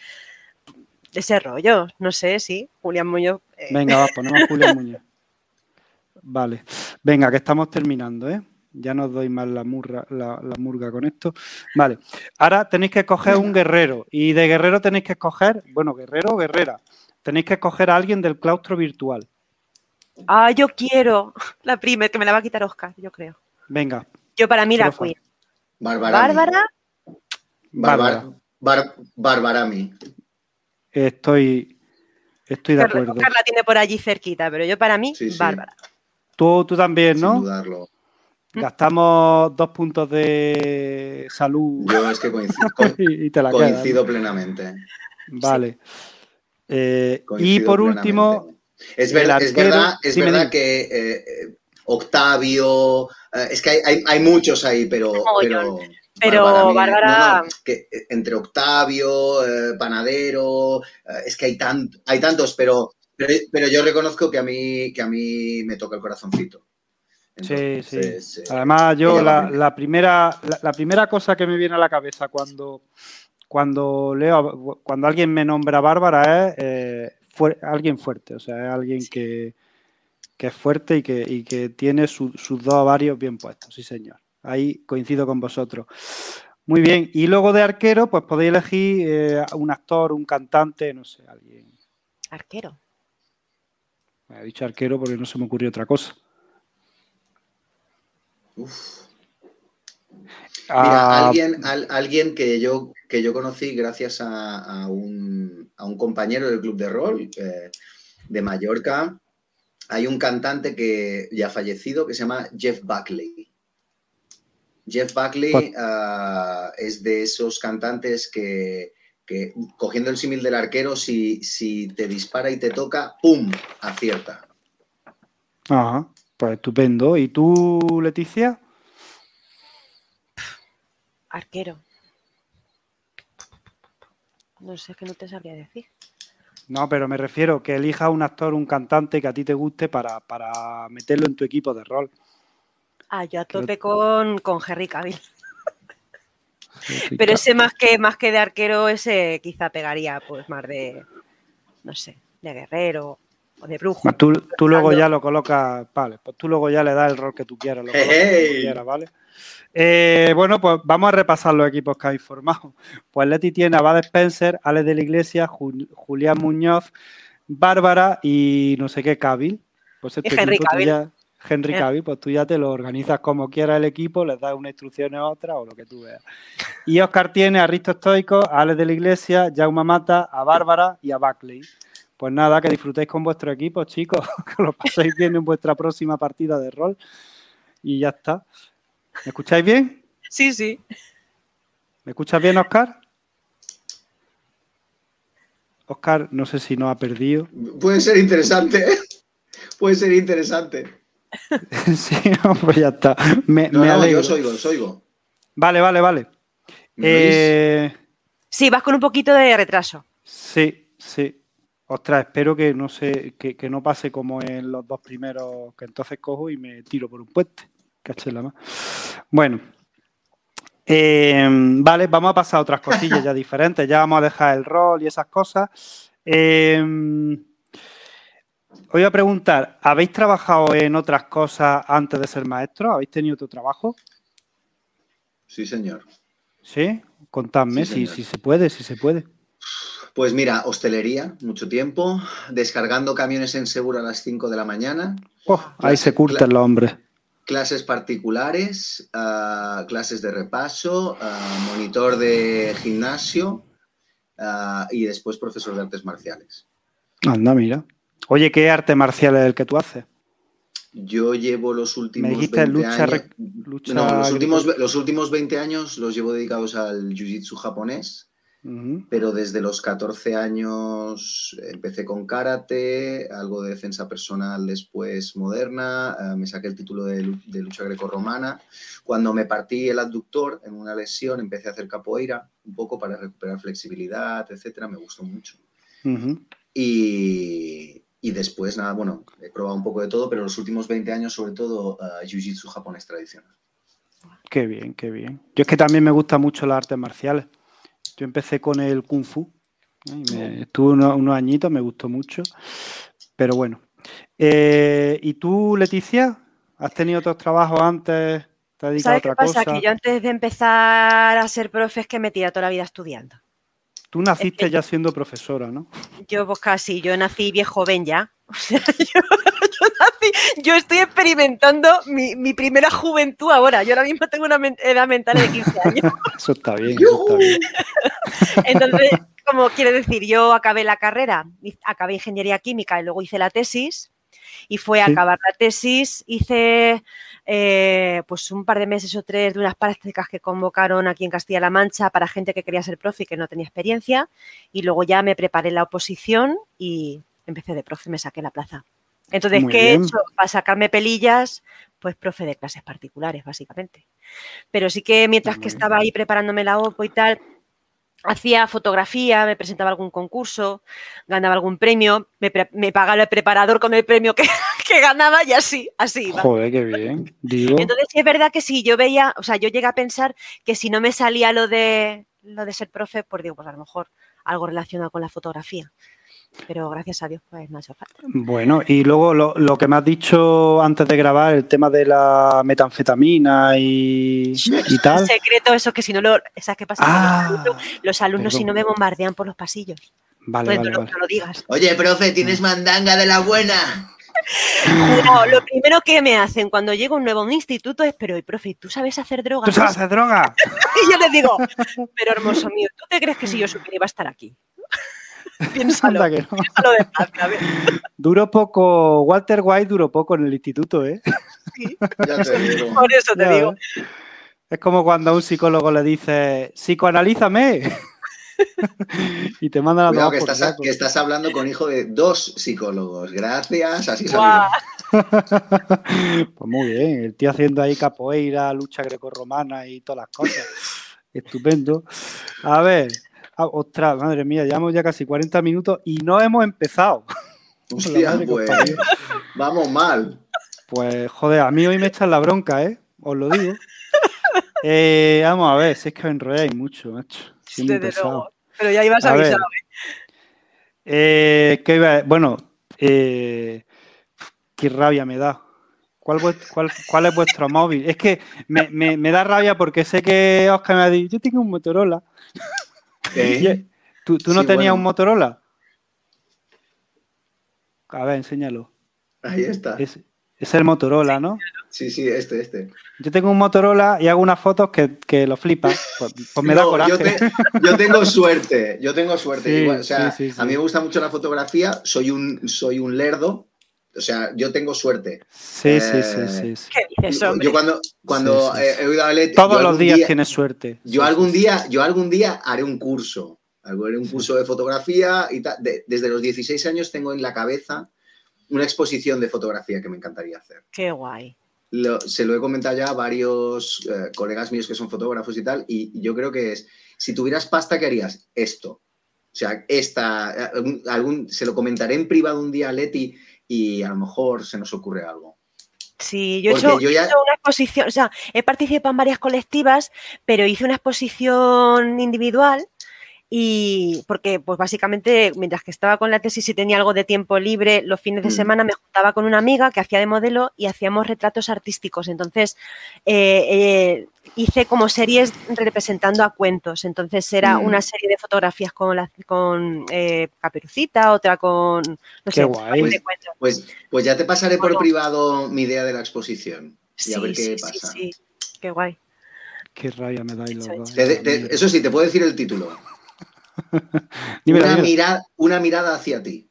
De ese rollo, no sé, sí. Julián Muñoz. eh, Venga, va, ponemos a Julián Muñoz. Vale. Venga, que estamos terminando, ¿eh? Ya no os doy más la, murra, la, la murga con esto. Vale. Ahora tenéis que escoger un guerrero. Y de guerrero tenéis que escoger, bueno, guerrero o guerrera. Tenéis que escoger a alguien del claustro virtual. Ah, yo quiero la prima, que me la va a quitar Oscar, yo creo. Venga. Yo para mí la. Queen. Bárbara. Bárbara, Bárbara. Bar- Barbarami. Estoy, estoy de acuerdo. Oscar la tiene por allí cerquita, pero yo para mí, Sí, sí. Bárbara. Tú, tú también, Sin ¿no? dudarlo. Gastamos dos puntos de salud Yo es que coincido, co- y, te la quedas. coincido plenamente. Vale. Eh, y por plenamente. último, Es, ver- es verdad, es verdad que eh, eh, Octavio, eh, es que hay, hay- hay muchos ahí. Pero, Pero Bárbara, Bárbara- no, no, que eh, entre Octavio, eh, Panadero, eh, es que hay, tan, hay tantos, pero, pero, pero yo reconozco que a mí, que a mí me toca el corazoncito. Sí, Entonces, sí. eh, Además, yo la, primera, la, la primera cosa que me viene a la cabeza cuando, cuando leo, cuando alguien me nombra Bárbara es eh, fuer- alguien fuerte, o sea, es alguien que, que es fuerte y que, y que tiene su- sus dos ovarios bien puestos, sí señor. Ahí coincido con vosotros. Muy bien. Y luego de arquero, pues podéis elegir eh, un actor, un cantante, no sé, alguien. Arquero. Me he dicho arquero porque no se me ocurrió otra cosa. uf. Mira, Ah, alguien, al- alguien que yo, que yo conocí gracias a, a un, a un compañero del club de rol eh, de Mallorca. Hay un cantante que ya fallecido que se llama Jeff Buckley. Jeff Buckley Pues- ah, es de esos cantantes que, que, cogiendo el símil del arquero, si, si te dispara y te toca, ¡pum! acierta. Ajá, pues estupendo. ¿Y tú, Leticia? Arquero. No sé, que no te sabría decir. No, pero me refiero que elijas un actor, un cantante que a ti te guste para, para meterlo en tu equipo de rol. Ah, yo a tope con, con Henry Cavill. Pero ese más que más que de arquero, ese quizá pegaría pues más de, no sé, de guerrero o de brujo. Tú, tú luego ya lo colocas, vale, pues tú luego ya le das el rol que tú quieras, lo Hey. como quieras, ¿vale? Eh, bueno, pues vamos a repasar los equipos que habéis formado. Pues Leti tiene a Bad Spencer, Alex de la Iglesia, Jul- Julián Muñoz, Bárbara y no sé qué, Cavill. Pues este Y Henry equipo tú Cavill. Henry Eh. Cavill, pues tú ya te lo organizas como quieras el equipo, les das una instrucción a otra o lo que tú veas. Y Oscar tiene a Risto Stoico, a Alex de la Iglesia, Jaume Mata, a Bárbara y a Buckley. Pues nada, que disfrutéis con vuestro equipo, chicos, que lo paséis bien en vuestra próxima partida de rol. Y ya está. ¿Me escucháis bien? Sí, sí. ¿Me escuchas bien, Oscar? Oscar, no sé si nos ha perdido. Puede ser interesante, ¿eh? Puede ser interesante. sí, pues ya está. Me, No, me no, alegro. yo os oigo, os oigo. Vale, vale, vale. Eh, Sí, vas con un poquito de retraso. sí, sí. Ostras, espero que no se, que, que no pase como en los dos primeros, que entonces cojo y me tiro por un puente. Caché la más. Bueno. Eh, vale, vamos a pasar a otras cosillas ya diferentes. Ya vamos a dejar el rol y esas cosas. Eh, os iba a preguntar, ¿habéis trabajado en otras cosas antes de ser maestro? ¿Habéis tenido otro trabajo? Sí, señor. ¿Sí? Contadme Sí, si, señor. si se puede, si se puede. Pues mira, hostelería, mucho tiempo, descargando camiones en seguro a las 5 de la mañana, Oh, ahí se curten los hombres. clases particulares, ah, clases de repaso, ah, monitor de gimnasio ah, y después profesor de artes marciales. Anda, mira. Oye, ¿qué arte marcial es el que tú haces? Yo llevo los últimos Me dijiste 20 lucha, años... lucha No, los últimos, los últimos 20 años los llevo dedicados al jiu-jitsu japonés, pero desde los 14 años empecé con karate, algo de defensa personal después moderna, eh, me saqué el título de, de lucha grecorromana. Cuando me partí el abductor en una lesión, empecé a hacer capoeira, un poco para recuperar flexibilidad, etcétera, me gustó mucho. Ujú. Y, y después, nada, bueno, he probado un poco de todo, pero los últimos 20 años, sobre todo, eh, jiu-jitsu japonés tradicional. Qué bien, qué bien. Yo es que también me gustan mucho las artes marciales. Yo empecé con el kung fu. ¿eh? y me- estuve unos, unos añitos, me gustó mucho. Pero bueno. Eh, ¿Y tú, Leticia? ¿Has tenido otros trabajos antes? ¿Te has dedicado a ¿Sabes qué otra pasa? cosa? Que yo antes de empezar a ser profe es que me tira toda la vida estudiando. Tú naciste ya siendo profesora, ¿no? Yo pues casi, yo nací bien joven ya. O sea, yo, yo nací- yo estoy experimentando mi, mi primera juventud ahora. Yo ahora mismo tengo una edad mental de 15 años. Eso está bien, eso está bien. Entonces, como quiere decir, yo acabé la carrera, acabé ingeniería química y luego hice la tesis. Y fue a Sí. acabar la tesis, hice eh, pues un par de meses o tres de unas prácticas que convocaron aquí en Castilla-La Mancha para gente que quería ser profe y que no tenía experiencia. Y luego ya me preparé la oposición y empecé de profe y me saqué la plaza. Entonces, Muy ¿qué bien. he hecho? Para sacarme pelillas, pues profe de clases particulares, básicamente. Pero sí que mientras que estaba ahí preparándome la OPO y tal, hacía fotografía, me presentaba algún concurso, ganaba algún premio, me, pre- me pagaba el preparador con el premio que, que ganaba y así, así iba. Joder, qué bien. Digo, Entonces sí es verdad que si yo veía, o sea, yo llegué a pensar que si no me salía lo de lo de ser profe, pues digo, pues a lo mejor algo relacionado con la fotografía. Pero gracias a Dios, pues no ha hecho falta. bueno, y luego lo, lo que me has dicho antes de grabar, el tema de la metanfetamina y, y tal. El secreto, eso que si no lo. ¿Sabes qué pasa? Que Ah, los alumnos, los alumnos si no me bombardean por los pasillos. vale, Entonces vale, no, vale. no lo digas. Oye, profe, ¿tienes mandanga de la buena? No, lo primero que me hacen cuando llego un nuevo a un instituto es, pero, profe, ¿tú sabes hacer drogas? ¿Tú sabes hacer droga? Y yo les digo, pero hermoso mío, ¿tú te crees que si yo supiera iba a estar aquí? Piénsalo, que no. piénsalo a ver. Duró poco, Walter White duró poco en el instituto, ¿eh? Ya te digo. Por eso te Ya digo. ves. Es como cuando a un psicólogo le dice, psicoanalízame. y te mandan a Cuidado, que estás, saco. que estás hablando con hijo de dos psicólogos. Gracias, así salió. Pues muy bien, el tío haciendo ahí capoeira, lucha grecorromana y todas las cosas. Estupendo. A ver, ah, ostras, madre mía, llevamos ya casi 40 minutos y no hemos empezado. Hostia, pues vamos mal. Pues joder, a mí hoy me echan la bronca, ¿eh? Os lo digo. Eh, vamos a ver, si es que os enrolláis mucho, macho. Desde pesado. luego. Pero ya ibas A ver. avisado. Eh, ¿qué iba a- Bueno, eh, qué rabia me da. ¿Cuál, cuál, cuál es vuestro móvil? Es que me, me- me da rabia porque sé que Oscar me ha dicho, yo tengo un Motorola. ¿Eh? ¿Tú, tú no tenías bueno. un Motorola? A ver, enséñalo. Ahí está. Es, es el Motorola, ¿no? Sí, sí, este, este. Yo tengo un Motorola y hago unas fotos que, que lo flipas. Pues, pues me da coraje. yo, te- yo tengo suerte, yo tengo suerte. Sí, Igual, o sea, sí, sí, sí. a mí me gusta mucho la fotografía, soy un, soy un lerdo, o sea, yo tengo suerte. Sí, sí, sí, Eh, sí, sí. ¿Qué dices, hombre? Yo cuando, cuando Sí, sí, sí. he oído a Leti, Todos los días día- tienes suerte. Yo Sí, algún sí, sí. día, yo algún día haré un curso, haré un Sí. curso de fotografía y tal. De- desde los 16 años tengo en la cabeza una exposición de fotografía que me encantaría hacer. Qué guay. Lo- se lo he comentado ya a varios eh, colegas míos que son fotógrafos y tal, y yo creo que es, si tuvieras pasta, ¿qué harías? Esto. O sea, esta, eh, algún, algún- se lo comentaré en privado un día a Leti y a lo mejor se nos ocurre algo. Sí, yo he Porque hecho, yo he ya- hecho una exposición, o sea, he participado en varias colectivas, pero hice una exposición individual y porque pues básicamente mientras que estaba con la tesis y tenía algo de tiempo libre, los fines de Mm. semana me juntaba con una amiga que hacía de modelo y hacíamos retratos artísticos. Entonces eh, eh, hice como series representando a cuentos. Entonces era Mm. una serie de fotografías con, la, con eh, Caperucita, otra con, no Qué sé, guay. de cuentos. Pues, pues ya te pasaré por Bueno. privado mi idea de la exposición. Y a ver qué sí, pasa. sí, sí, qué guay. Qué rabia me dais los dos. Te- te- te- eso sí, te puedo decir el título. Dímelo, una, mirada, una mirada hacia ti.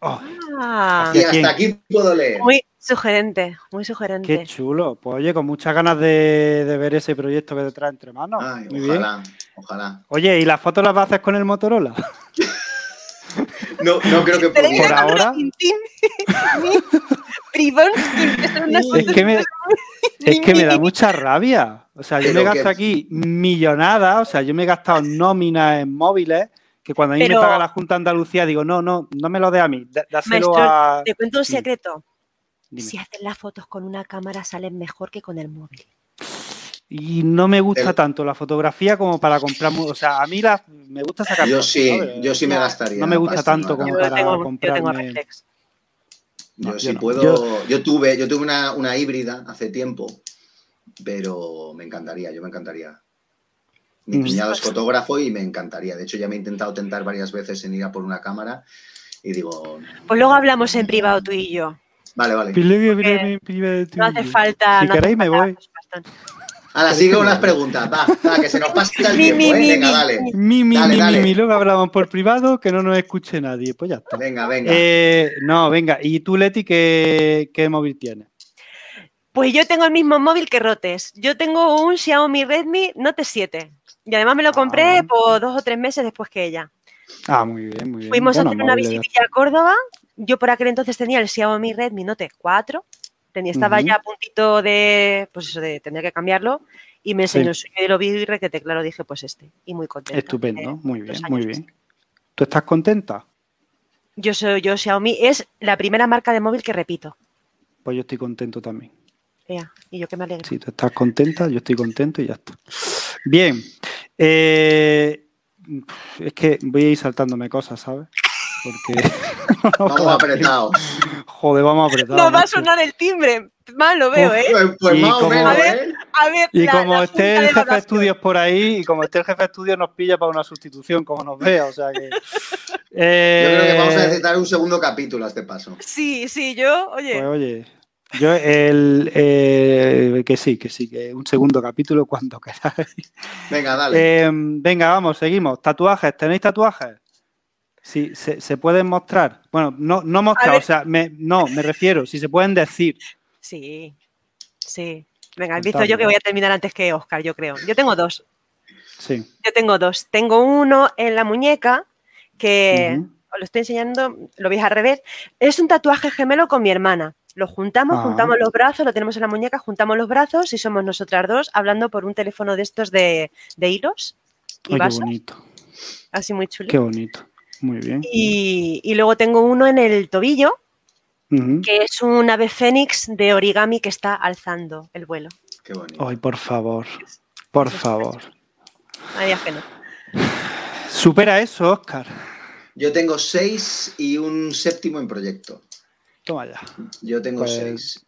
Oh, Ah, hasta aquí puedo leer. muy sugerente, muy sugerente. qué chulo. Pues oye, con muchas ganas de, de ver ese proyecto que te trae entre manos. Ay, Muy bien. ojalá, ojalá. Oye, ¿y las fotos las vas a hacer con el Motorola? No, no creo que. Por ahora. Es que me, es que me da mucha rabia. O sea, yo me gasto que- aquí millonadas, o sea, yo me he gastado nóminas en móviles, que cuando a mí Pero- me paga la Junta de Andalucía digo, no, no, no me lo dé a mí, dá- dáselo Maestro, a... Te cuento un secreto. Dime. Si haces las fotos con una cámara salen mejor que con el móvil. Y no me gusta El- tanto la fotografía como para comprar, o sea, a mí las, me gusta sacar Yo fotos, sí, yo sí me gastaría. no me gusta tanto como para tengo, yo tengo comprarme- reflex. Yo No, sí yo no. puedo. Yo- Yo, tuve, yo tuve una, una híbrida hace tiempo, pero me encantaría, yo me encantaría. Mi Mm. cuñado es fotógrafo y me encantaría. De hecho, ya me he intentado tentar varias veces en ir a por una cámara y digo, Pues luego hablamos en privado tú y yo. vale, vale. No hace falta. Si no queréis me voy. bastante. Ahora sigue con las preguntas, va, va, que se nos pasa el Mi, tiempo, mi, ¿eh? mi, Venga, mi, dale. mi. Mi, mi, Dale, mi, dale. mi, mi, luego hablamos por privado, que no nos escuche nadie. Pues ya está. Venga, venga. Eh, no, venga. ¿Y tú, Leti, qué, qué móvil tienes? Pues yo tengo el mismo móvil que Rotes. Yo tengo un Xiaomi Redmi Note 7. Y además me lo compré Ah. por dos o tres meses después que ella. Ah, muy bien, muy bien. Fuimos a hacer una visitilla a Córdoba. Yo por aquel entonces tenía el Xiaomi Redmi Note 4. Tenía, estaba ya a puntito de, pues eso, de tener que cambiarlo. Y me enseñó Sí. el suyo y lo vi y requete, claro, dije, pues este. Y muy contenta. Estupendo, Eh, muy bien, muy bien. ¿Tú estás contenta? Yo soy yo Xiaomi. Es la primera marca de móvil que repito. Pues yo estoy contento también. Ea, y yo que me alegro. Si tú estás contenta, yo estoy contento y ya está. Bien. Eh, es que voy a ir saltándome cosas, ¿sabes? Porque. Vamos apretados. Joder, vamos apretados. No va a sonar el timbre. Mal lo veo, ¿eh? Pues, pues Y más o como- menos, A ver, ¿eh? A ver, Y la- como la esté el jefe de estudios por ahí, y como esté el jefe de estudios nos pilla para una sustitución, como nos vea, o sea que. Yo creo que vamos a Eh, necesitar un segundo capítulo a este paso. Sí, sí, yo, oye. Pues oye, yo el eh, que sí, que sí, que un segundo capítulo cuando queráis. Venga, dale. Eh, venga, vamos, seguimos. Tatuajes, ¿tenéis tatuajes? Sí, se, se pueden mostrar. Bueno, no, no mostrar, o sea, me- no, me refiero, si se pueden decir. Sí, sí. Venga, empiezo Contadme. yo que voy a terminar antes que Oscar, yo creo. Yo tengo dos. Sí. Yo tengo dos. Tengo uno en la muñeca que os lo estoy enseñando, lo veis al revés. Es un tatuaje gemelo con mi hermana. Lo juntamos, Ah. juntamos los brazos, lo tenemos en la muñeca, juntamos los brazos y somos nosotras dos hablando por un teléfono de estos de, de hilos y Ay, qué vasos, bonito, así muy chulo. qué bonito. Muy bien. Y, y luego tengo uno en el tobillo, que es un ave fénix de origami que está alzando el vuelo. Qué bonito. Ay, por favor, por favor. Nadie ajeno. Supera eso, Oscar. Yo tengo seis y un séptimo en proyecto. Toma ya. Yo tengo Pues, seis.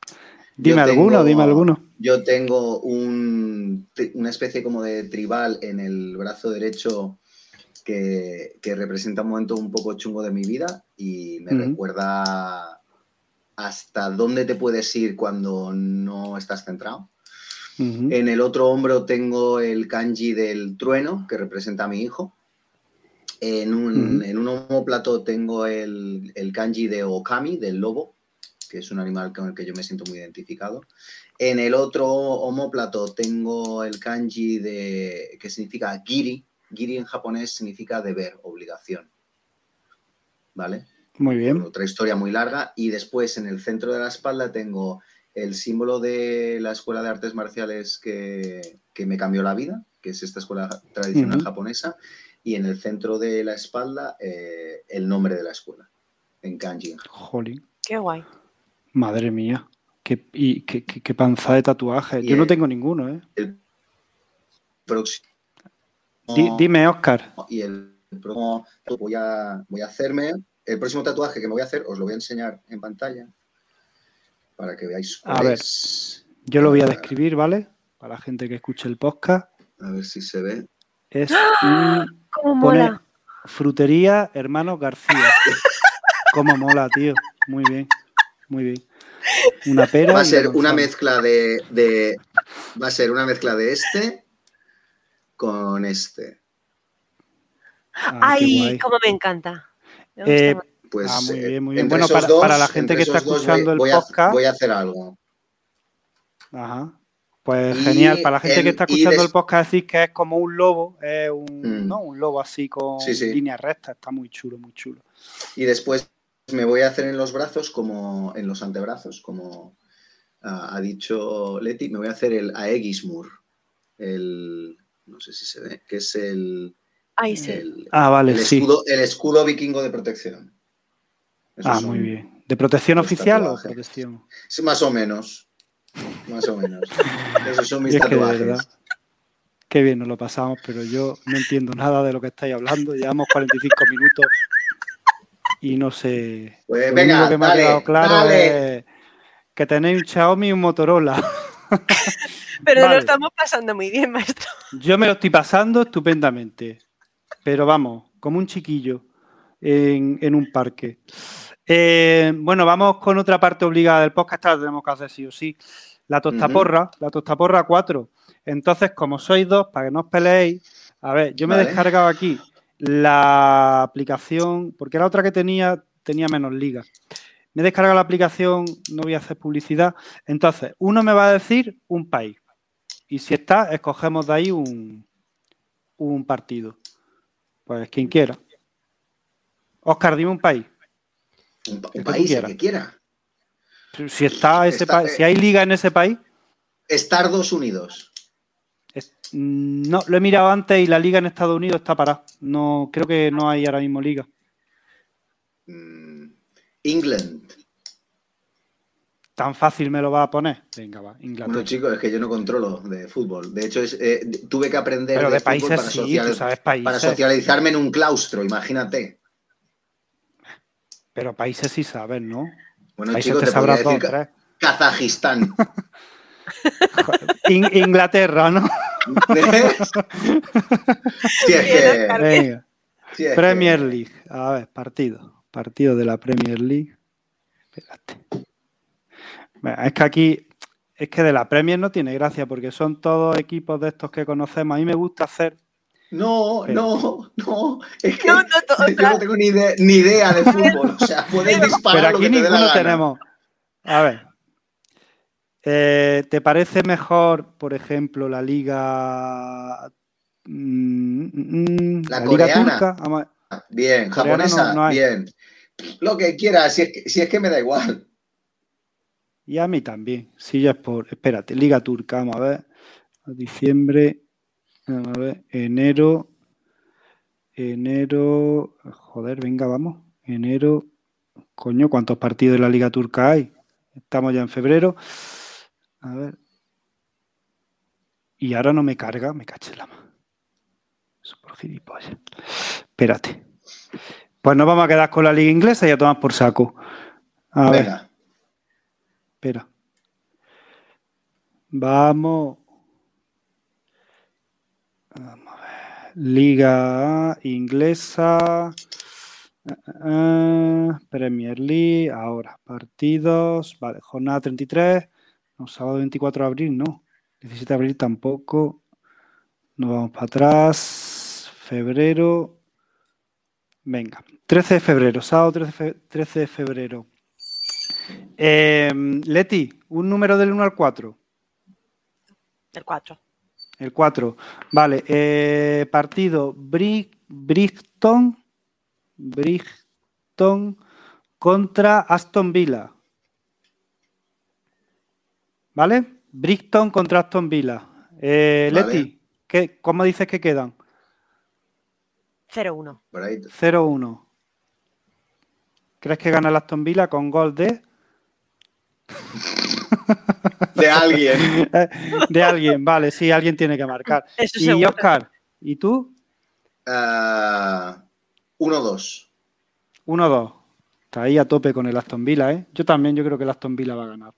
Dime alguno, dime alguno. Yo tengo un, una especie como de tribal en el brazo derecho que, que representa un momento un poco chungo de mi vida y me recuerda hasta dónde te puedes ir cuando no estás centrado. En el otro hombro tengo el kanji del trueno, que representa a mi hijo. En un, en un homóplato tengo el, el kanji de Okami, del lobo, que es un animal con el que yo me siento muy identificado. En el otro homóplato tengo el kanji de, que significa giri. Giri en japonés significa deber, obligación. ¿Vale? Muy bien. otra historia muy larga. Y después en el centro de la espalda tengo el símbolo de la escuela de artes marciales que, que me cambió la vida, que es esta escuela tradicional japonesa. Y en el centro de la espalda eh, el nombre de la escuela, en kanji. Jolín. Qué guay. Madre mía. Qué, y, qué, qué- qué panza de tatuajes. Y Yo no tengo ninguno, ¿eh? El próximo. Di- dime, Oscar. Y el próximo voy a, voy a hacerme. El próximo tatuaje que me voy a hacer os lo voy a enseñar en pantalla para que veáis cuál A ver. es. Yo lo voy a describir, ¿vale? Para la gente que escuche el podcast. A ver si se ve. Es un ¿Cómo pone frutería Hermanos García. Cómo mola, tío. Muy bien, muy bien. Una pera. Va a ser una mezcla de, de- Va a ser una mezcla de este con este. Ah, Ay, cómo me encanta. Me Eh, Pues Ah, muy eh, bien, muy bien. entre Bueno, esos para- dos- para la gente que está escuchando voy- el voy a- podcast. voy a hacer algo. Ajá. Pues Y genial. Para la gente el- que está escuchando des- el podcast, decir que es como un lobo, es un, Mm. ¿no? un lobo así con Sí, sí. líneas rectas. Está muy chulo, muy chulo. Y después me voy a hacer en los brazos como en los antebrazos, como ah, ha dicho Leti, me voy a hacer el Aegismur. El no sé si se ve, que es el, Ay, sí. el, Ah, vale, el sí. escudo, el escudo vikingo de protección. Esos Ah, muy bien. ¿De protección oficial o tatuajes. protección? Sí, más o menos. Más o menos. Esos son mis que de tatuajes. verdad, qué bien nos lo pasamos, pero yo no entiendo nada de lo que estáis hablando. Llevamos 45 minutos y no sé. Pues lo venga, único que me dale, ha quedado claro dale. es que tenéis un Xiaomi y un Motorola. Pero vale. lo estamos pasando muy bien, maestro. Yo me lo estoy pasando estupendamente, pero vamos, como un chiquillo en, en un parque. Eh, bueno, vamos con otra parte obligada del podcast, la tenemos que hacer sí o sí. La tostaporra, la tostaporra 4. Entonces, como sois dos, para que no os peleéis, a ver, yo me he Vale. descargado aquí la aplicación, porque la otra que tenía tenía menos ligas. Me he descargado la aplicación, no voy a hacer publicidad. Entonces, uno me va a decir un país. Y si está, escogemos de ahí un, un partido. Pues quien quiera. Oscar, dime un país. Un, país, el que quiera. Si- está ese Está- si hay liga en ese país, Estados Unidos. es- no, lo he mirado antes y la liga en Estados Unidos está parada. No, creo que no hay ahora mismo liga. Mm, England. Tan fácil me lo va a poner. Venga, va, Inglaterra. Bueno, chicos, es que yo no controlo de fútbol. De hecho, es, eh, tuve que aprender Pero de, de fútbol países para, sí, para países. socializarme en un claustro, imagínate. Pero países sí sabes, ¿no? Bueno, países chicos, te te podría sabrás dos, tres. Ka- Kazajistán. In- Inglaterra, ¿no? si es que, Oscar. Venga. si es que- Premier League. A ver, partido. Partido de la Premier League. Espérate. Venga, Es que aquí, es que de la Premier no tiene gracia porque son todos equipos de estos que conocemos. A mí me gusta hacer. No, no, no. Es que No, no, no, yo no tengo ni idea, ni idea de fútbol. O sea, puedes disparar Pero lo aquí que te dé la ninguno gana. tenemos. A ver. Eh, ¿Te parece mejor, por ejemplo, la liga. mm, mm, La liga coreana. turca? Bien, japonesa, no- no hay. bien. Lo que quieras, si es que, si es que me da igual. Y a mí también. Si ya es por. Espérate, Liga Turca, vamos a ver. Diciembre. A ver. Enero. Enero. Joder, venga, vamos. Enero. Coño, ¿cuántos partidos de la Liga Turca hay? Estamos ya en febrero. A ver. Y ahora no me carga, me caché la mano. Eso por gilipollas. Espérate. Pues nos vamos a quedar con la Liga Inglesa y a tomar por saco. A ver. Venga. Espera. Vamos. Vamos a ver. Liga inglesa. Ah, Premier League. Ahora, partidos. Vale, jornada 33. No, sábado 24 de abril, no. 17 de abril tampoco. Nos vamos para atrás. Febrero. Venga. 13 de febrero. Sábado 13 de fe- 13 de febrero. Eh, Leti, un número del 1 al 4. El 4. El 4. Vale. eh, partido Bri- Brighton. Brighton contra Aston Villa. ¿Vale? Brighton contra Aston Villa. Eh, Vale. Leti, ¿qué, ¿cómo dices que quedan? 0-1. Por ahí. 0-1. ¿Crees que gana el Aston Villa con gol de? De alguien. de alguien, vale, sí, alguien tiene que marcar. Eso Y seguro. Oscar, ¿y tú? Ah, 1-2. 1-2. Está ahí a tope con el Aston Villa, ¿eh? Yo también, yo creo que el Aston Villa va a ganar.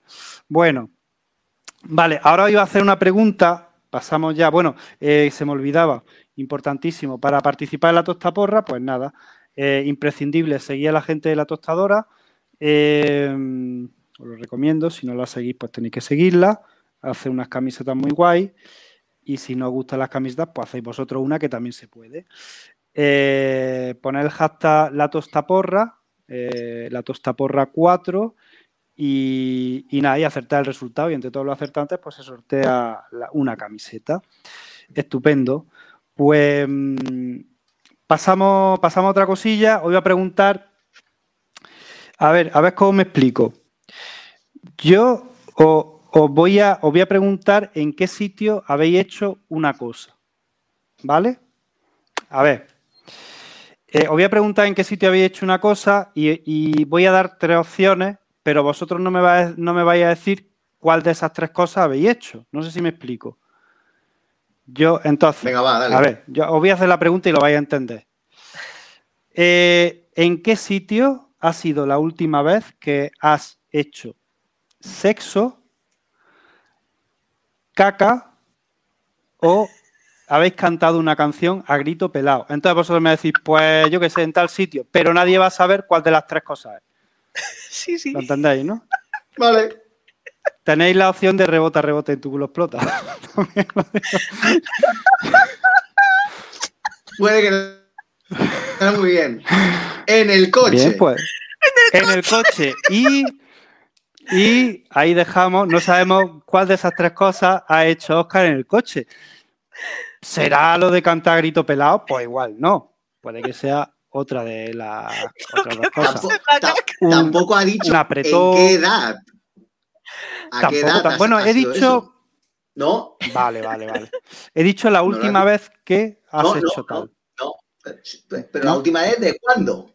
Bueno, vale, ahora iba a hacer una pregunta. Pasamos ya, bueno, eh, se me olvidaba, importantísimo. Para participar en la tostaporra, pues nada, eh, imprescindible seguir a la gente de la tostadora. Eh, os lo recomiendo, si no la seguís, pues tenéis que seguirla. Hace unas camisetas muy guay. Y si no os gustan las camisetas, pues hacéis vosotros una que también se puede. Eh, poner el hashtag la tostaporra, eh, la tostaporra 4 y, y nada, y acertar el resultado. Y entre todos los acertantes, pues se sortea una camiseta. Estupendo. Pues mm, pasamos, pasamos a otra cosilla. Os voy a preguntar. A ver, a ver cómo me explico. Yo os, os voy a, os voy a preguntar en qué sitio habéis hecho una cosa. ¿Vale? A ver. Eh, os voy a preguntar en qué sitio habéis hecho una cosa y, y voy a dar tres opciones, pero vosotros no me, vais, no me vais a decir cuál de esas tres cosas habéis hecho. No sé si me explico. Yo, entonces, Venga, va, dale. a ver, yo os voy a hacer la pregunta y lo vais a entender. Eh, ¿En qué sitio ha sido la última vez que has hecho sexo, caca o habéis cantado una canción a grito pelado? Entonces vosotros me decís, pues yo qué sé, en tal sitio, pero nadie va a saber cuál de las tres cosas es. Sí, sí. ¿Lo entendéis, no? Vale. Tenéis la opción de rebota, rebote en tu culo explota. Puede que no. Está muy bien. En el coche. Bien, pues. En el coche. Y, y ahí dejamos, no sabemos cuál de esas tres cosas ha hecho Oscar en el coche. ¿Será lo de cantar a grito pelado? Pues igual no. Puede que sea otra de las otras dos cosas. Tampoco, ta- Un- tampoco ha dicho un apretón. en qué edad. ¿A qué edad has- bueno, he dicho. eso? No, Vale, vale, vale. He dicho la última vez que has no, hecho no, tal. no. Pero ¿No? la última es de cuándo?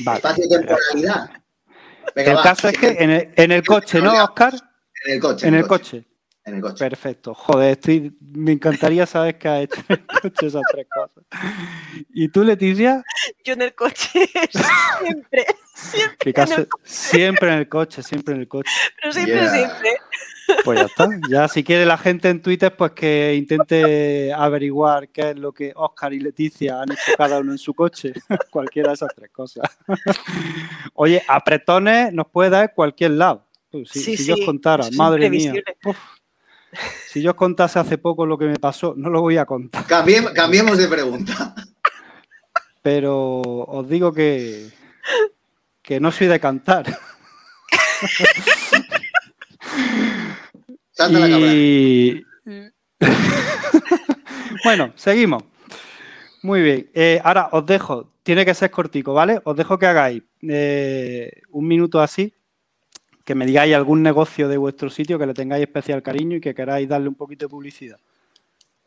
Vale. Espacio-temporalidad. Venga, El va, caso es que en el, en el coche, ¿no, Oscar? En el coche. En el coche. En el coche. Perfecto. Joder, estoy, me encantaría saber qué ha hecho en el coche esas tres cosas. ¿Y tú, Leticia? Yo en el coche siempre, siempre, ¿Qué en el- Siempre en el coche, siempre en el coche. pero siempre, Yeah. siempre. Pues ya está. Ya si quiere la gente en Twitter, pues que intente averiguar qué es lo que Oscar y Leticia han hecho cada uno en su coche. Cualquiera de esas tres cosas. Oye, apretones nos puede dar en cualquier lado. Pues si, Sí, si yo os contara, madre mía. Uf. Si yo os contase hace poco lo que me pasó, no lo voy a contar. Cambiem- cambiemos de pregunta. Pero os digo que, que no soy de cantar. Salta la cabra. Y... bueno, seguimos. Muy bien. Eh, ahora os dejo, tiene que ser cortico, ¿vale? Os dejo que hagáis eh, un minuto así, que me digáis algún negocio de vuestro sitio que le tengáis especial cariño y que queráis darle un poquito de publicidad.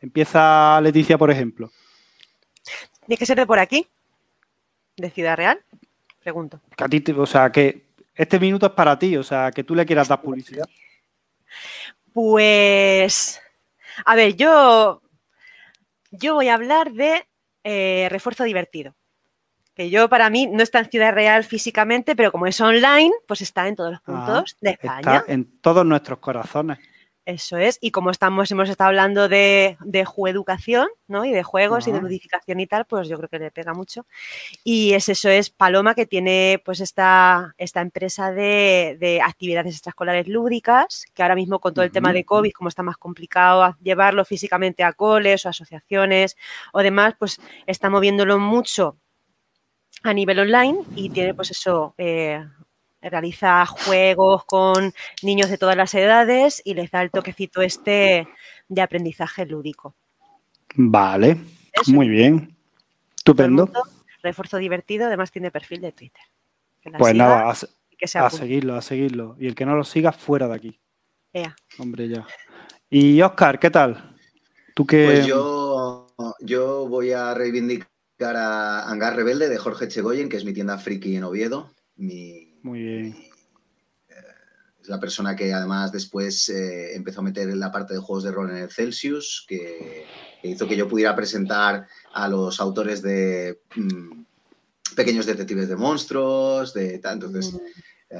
Empieza Leticia, por ejemplo. ¿Tiene que ser de por aquí? ¿De Ciudad Real? Pregunto. Que a ti te- o sea, que este minuto es para ti, o sea, que tú le quieras dar publicidad. Pues, a ver, yo, yo voy a hablar de eh, refuerzo divertido. Que yo para mí no está en Ciudad Real físicamente, pero como es online, pues está en todos los puntos de España. Está en todos nuestros corazones. Eso es. Y como estamos, hemos estado hablando de, de jueducación, ¿no? Y de juegos y de ludificación y tal, pues yo creo que le pega mucho. Y es eso, es Paloma que tiene pues esta, esta empresa de, de actividades extraescolares lúdicas, que ahora mismo con todo el tema de COVID, como está más complicado llevarlo físicamente a coles o asociaciones o demás, pues está moviéndolo mucho a nivel online y tiene pues eso, eh, realiza juegos con niños de todas las edades y les da el toquecito este de aprendizaje lúdico. Vale, Eso. muy bien. Estupendo. mundo, refuerzo divertido, además tiene perfil de Twitter. Pues siga nada, a, que se seguirlo, a seguirlo. Y el que no lo siga, fuera de aquí. Ea. Hombre, ya. Y Oscar, ¿qué tal? Tú que. Pues yo, yo voy a reivindicar a Hangar Rebelde de Jorge Chegoyen, que es mi tienda friki en Oviedo. Mi, Muy bien. es la persona que además después eh, empezó a meter en la parte de juegos de rol en el Celsius, que que hizo que yo pudiera presentar a los autores de mm, Pequeños Detectives de Monstruos, de tal. Entonces, Mm. eh,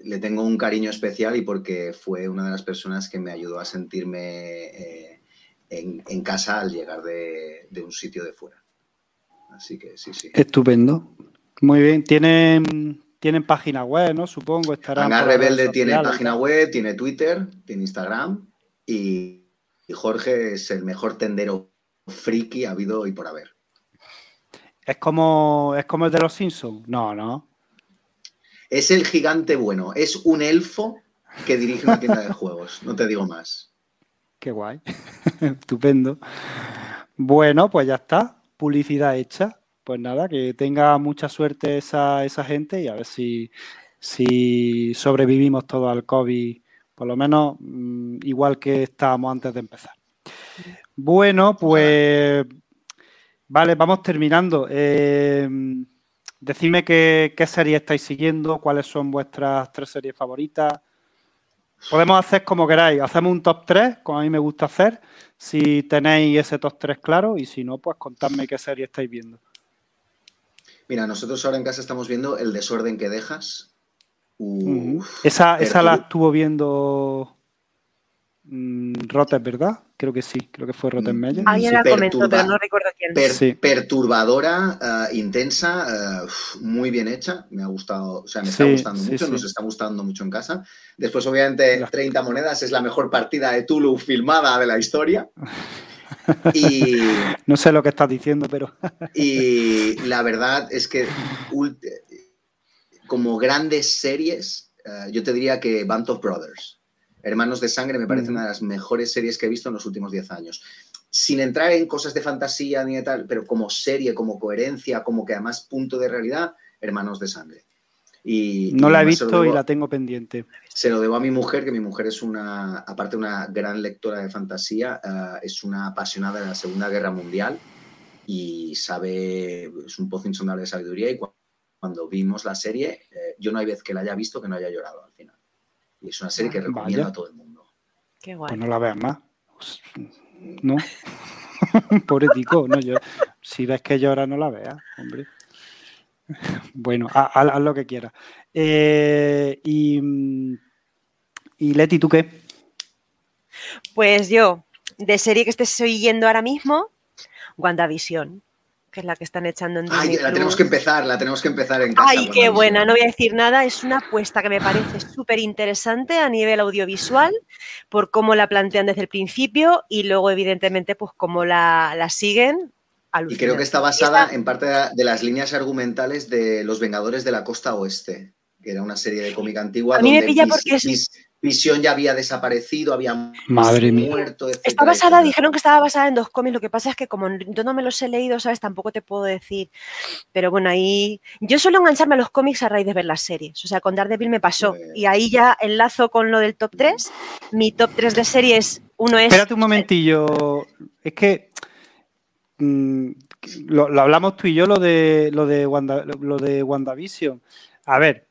le tengo un cariño especial y porque fue una de las personas que me ayudó a sentirme eh, en, en casa al llegar de, de un sitio de fuera. Así que sí, sí. Estupendo. Muy bien. Tienen, tienen página web, ¿no? Supongo. Por las Rebelde tiene sociales, página web, tiene Twitter, tiene Instagram y, y Jorge es el mejor tendero friki habido y por haber. Es como, es como el de los Simpsons. No, no. Es el gigante bueno, es un elfo que dirige una tienda de juegos, no te digo más. Qué guay. Estupendo. Bueno, pues ya está. Publicidad hecha. Pues nada, que tenga mucha suerte esa, esa gente y a ver si, si sobrevivimos todos al COVID, por lo menos mm, igual que estábamos antes de empezar. Bueno, pues vale, vamos terminando. Eh, decidme qué, qué serie estáis siguiendo, cuáles son vuestras tres series favoritas. Podemos hacer como queráis. Hacemos un top 3, como a mí me gusta hacer, si tenéis ese top 3 claro, y si no, pues contadme qué serie estáis viendo. Mira, nosotros ahora en casa estamos viendo El desorden que dejas. Uf, Esa, esa la estuvo viendo mm, Rotes, ¿verdad? Creo que sí, creo que fue Roten Mm. Meyer. Alguien la comentó, pero no recuerdo quién. per- Sí. Perturbadora, eh, intensa, uf, muy bien hecha. Me ha gustado, o sea, me está Sí, gustando sí, mucho, sí. nos está gustando mucho en casa. Después, obviamente, Las- 30 monedas es la mejor partida de Tulu filmada de la historia. Y, No sé lo que estás diciendo, pero y la verdad es que como grandes series, eh, yo te diría que Band of Brothers, Hermanos de Sangre, me parece Mm. una de las mejores series que he visto en los últimos 10 años. Sin entrar en cosas de fantasía ni de tal, pero como serie, como coherencia, como que además punto de realidad, Hermanos de Sangre. Y, no y la he visto y la tengo pendiente. se lo debo a mi mujer, que mi mujer es una, aparte una gran lectora de fantasía, eh, es una apasionada de la Segunda Guerra Mundial y sabe, es un pozo insondable de sabiduría y cu- cuando vimos la serie, eh, yo no hay vez que la haya visto que no haya llorado al final. Y es una serie que Ah, recomiendo vaya. a todo el mundo. Qué guay. Pues no la veas más. Pues, No. Pobre tico, no yo. Si ves que llora, no la veas, hombre. Bueno, ha- haz, haz lo que quieras. Eh, y, y Leti, ¿tú qué? Pues yo, de serie que estés siguiendo ahora mismo, WandaVision, que es la que están echando en Ay, Disney la tenemos que empezar, la tenemos que empezar en casa. Ay, qué buena, no voy a decir nada, es una apuesta que me parece súper interesante a nivel audiovisual, por cómo la plantean desde el principio y luego, evidentemente, pues cómo la, la siguen. Y creo que está basada Esta- en parte de, las líneas argumentales de Los Vengadores de la Costa Oeste, que era una serie de cómic antigua A mí me donde pilla porque es- Vis- Visión ya había desaparecido, había Madre muerto, Está basada, dijeron que estaba basada en dos cómics, lo que pasa es que como yo no me los he leído, ¿sabes? Tampoco te puedo decir. Pero bueno, ahí yo suelo engancharme a los cómics a raíz de ver las series. O sea, con Daredevil me pasó. Pues- Y ahí ya enlazo con lo del top 3. Mi top 3 de series, uno es... Espérate un momentillo. Es que mm, lo, lo hablamos tú y yo, lo de lo de, Wanda- lo de WandaVision. A ver,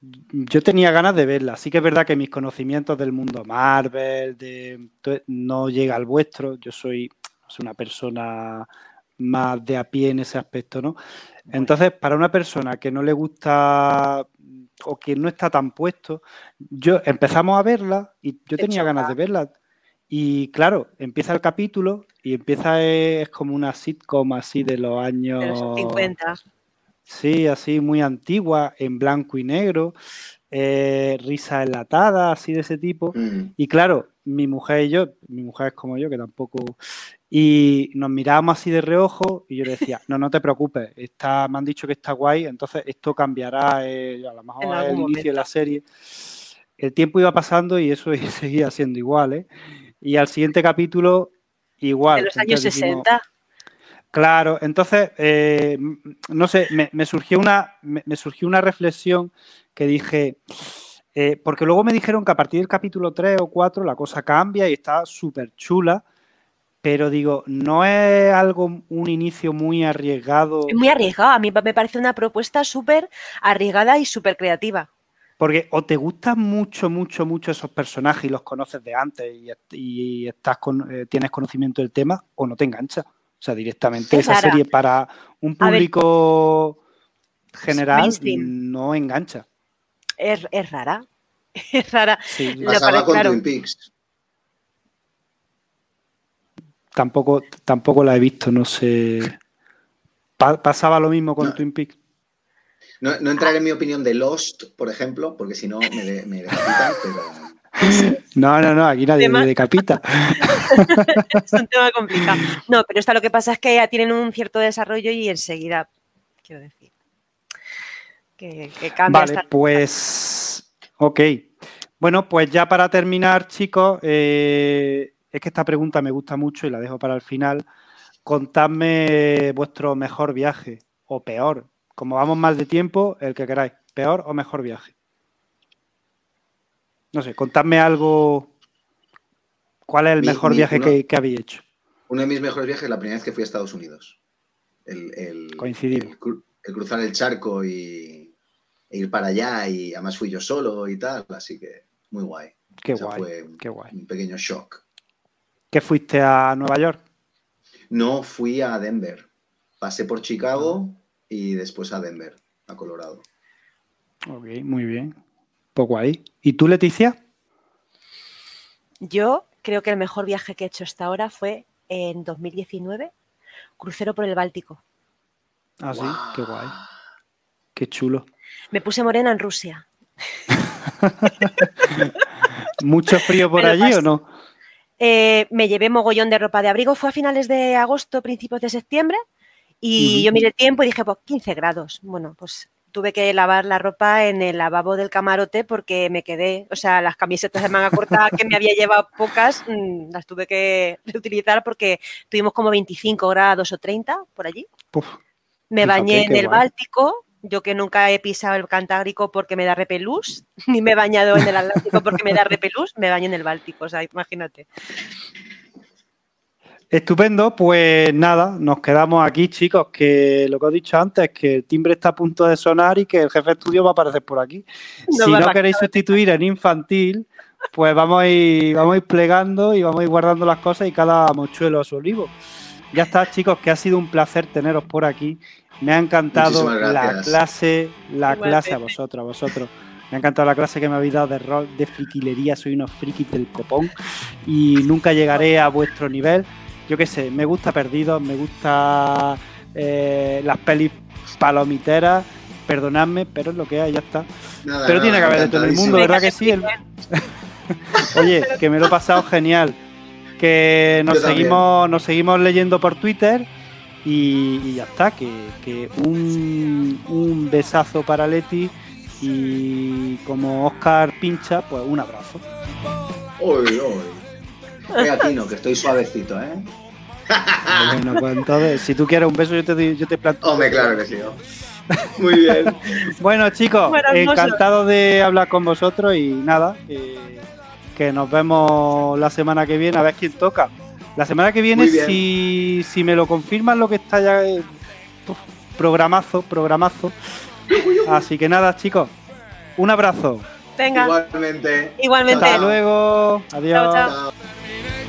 yo tenía ganas de verla. Sí que es verdad que mis conocimientos del mundo Marvel de, no llega al vuestro. Yo soy, soy una persona más de a pie en ese aspecto, ¿no? Entonces, para una persona que no le gusta o que no está tan puesto, yo empezamos a verla y yo Te tenía ganas de verla. Y claro, empieza el capítulo y empieza es, como una sitcom así de los años de los 50. Sí, así muy antigua, en blanco y negro, eh, risa enlatada, así de ese tipo. Mm. Y claro, mi mujer y yo, mi mujer es como yo, que tampoco. Y nos mirábamos así de reojo y yo le decía, no, no te preocupes, está, me han dicho que está guay, entonces esto cambiará, eh, a lo mejor el inicio de la serie. El tiempo iba pasando y eso seguía siendo igual, ¿eh? Y al siguiente capítulo, igual. de los años Entonces dijimos, 60. Claro, entonces, eh, no sé, me, me surgió una, me, me surgió una reflexión que dije, eh, porque luego me dijeron que a partir del capítulo 3 o 4 la cosa cambia y está súper chula, pero digo, ¿no es algo, un inicio muy arriesgado? Es muy arriesgado. A mí me parece una propuesta súper arriesgada y súper creativa. Porque o te gustan mucho, mucho, mucho esos personajes y los conoces de antes y, y estás con, eh, tienes conocimiento del tema, o no te engancha. O sea, directamente Es esa serie para un ver. público general Mainstream. no engancha. Es, es rara. Es rara. Sí, Lo Pasaba con claro. Twin Peaks. tampoco, tampoco la he visto, no sé. Pa- pasaba lo mismo con No. Twin Peaks. No, no entraré en mi opinión de Lost, por ejemplo, porque si no me, de- me decapitan, pero No, no, no, aquí nadie me decapita. es un tema complicado. No, pero esto lo que pasa es que ya tienen un cierto desarrollo y enseguida, quiero decir, que, que cambia. Vale, esta- pues. Ok. Bueno, pues ya para terminar, chicos, eh, es que esta pregunta me gusta mucho y la dejo para el final. Contadme vuestro mejor viaje o peor. Como vamos mal de tiempo, el que queráis. ¿Peor o mejor viaje? No sé, contadme algo. ¿Cuál es el Mi- mejor mi- viaje uno- que, que habéis hecho? uno de mis mejores viajes es la primera vez que fui a Estados Unidos. El, el- Coincidimos. el cru- el cruzar el charco y e ir para allá y además fui yo solo y tal, así que muy guay. Qué O sea, guay, fue qué guay. un pequeño shock. ¿Qué fuiste a Nueva York? No fui a Denver. Pasé por Chicago Ah. Y después a Denver, a Colorado. Ok, muy bien. Pues guay. ¿Y tú, Leticia? Yo creo que el mejor viaje que he hecho hasta ahora fue en 2019, crucero por el Báltico. Ah, sí, qué guay. Qué chulo. Me puse morena en Rusia. ¿Mucho frío por allí pasé. o no? Eh, me llevé mogollón de ropa de abrigo. Fue a finales de agosto, principios de septiembre. Y yo miré el tiempo y dije, pues 15 grados. Bueno, pues tuve que lavar la ropa en el lavabo del camarote porque me quedé, o sea, las camisetas de manga corta que me había llevado pocas, mm, las tuve que reutilizar porque tuvimos como 25 grados o 30 por allí. Me bañé en el guay. Báltico, yo que nunca he pisado el Cantábrico porque me da repelús, ni me he bañado en el Atlántico porque me da repelús, me bañé en el Báltico, o sea, imagínate. Estupendo, pues nada, nos quedamos aquí, chicos, que lo que os he dicho antes, que el timbre está a punto de sonar y que el jefe de estudio va a aparecer por aquí. No si no queréis sustituir en infantil, pues vamos a ir, vamos a ir plegando y vamos a ir guardando las cosas y cada mochuelo a su olivo. Ya está, chicos, que ha sido un placer teneros por aquí. Me ha encantado la clase, la Igualmente. clase a vosotros, a vosotros. Me ha encantado la clase que me habéis dado de rol, de friquilería, soy unos frikis del copón y nunca llegaré a vuestro nivel. Yo qué sé, me gusta Perdidos, me gusta eh, las pelis palomiteras, perdonadme, pero es lo que hay, ya está. Nada, Pero nada, tiene que haber de todo el mundo. ¿verdad que sí? El- Oye, que me lo he pasado genial. Que nos seguimos, nos seguimos leyendo por Twitter y, y ya está. Que, que un, un besazo para Leti y como Oscar pincha, pues un abrazo. Uy, uy. Que estoy suavecito, ¿eh? Bueno, pues entonces, si tú quieres un beso, yo te, doy- yo te planto. Hombre, claro que sí. Muy bien. Bueno, chicos, Bueno, encantado de hablar con vosotros y nada, que, que nos vemos la semana que viene a ver quién toca. La semana que viene, si, si me lo confirman, lo que está ya. eh, programazo, programazo. Así que nada, chicos, un abrazo. Venga, Igualmente. igualmente. Hasta luego. Adiós. Chao, chao. Chao.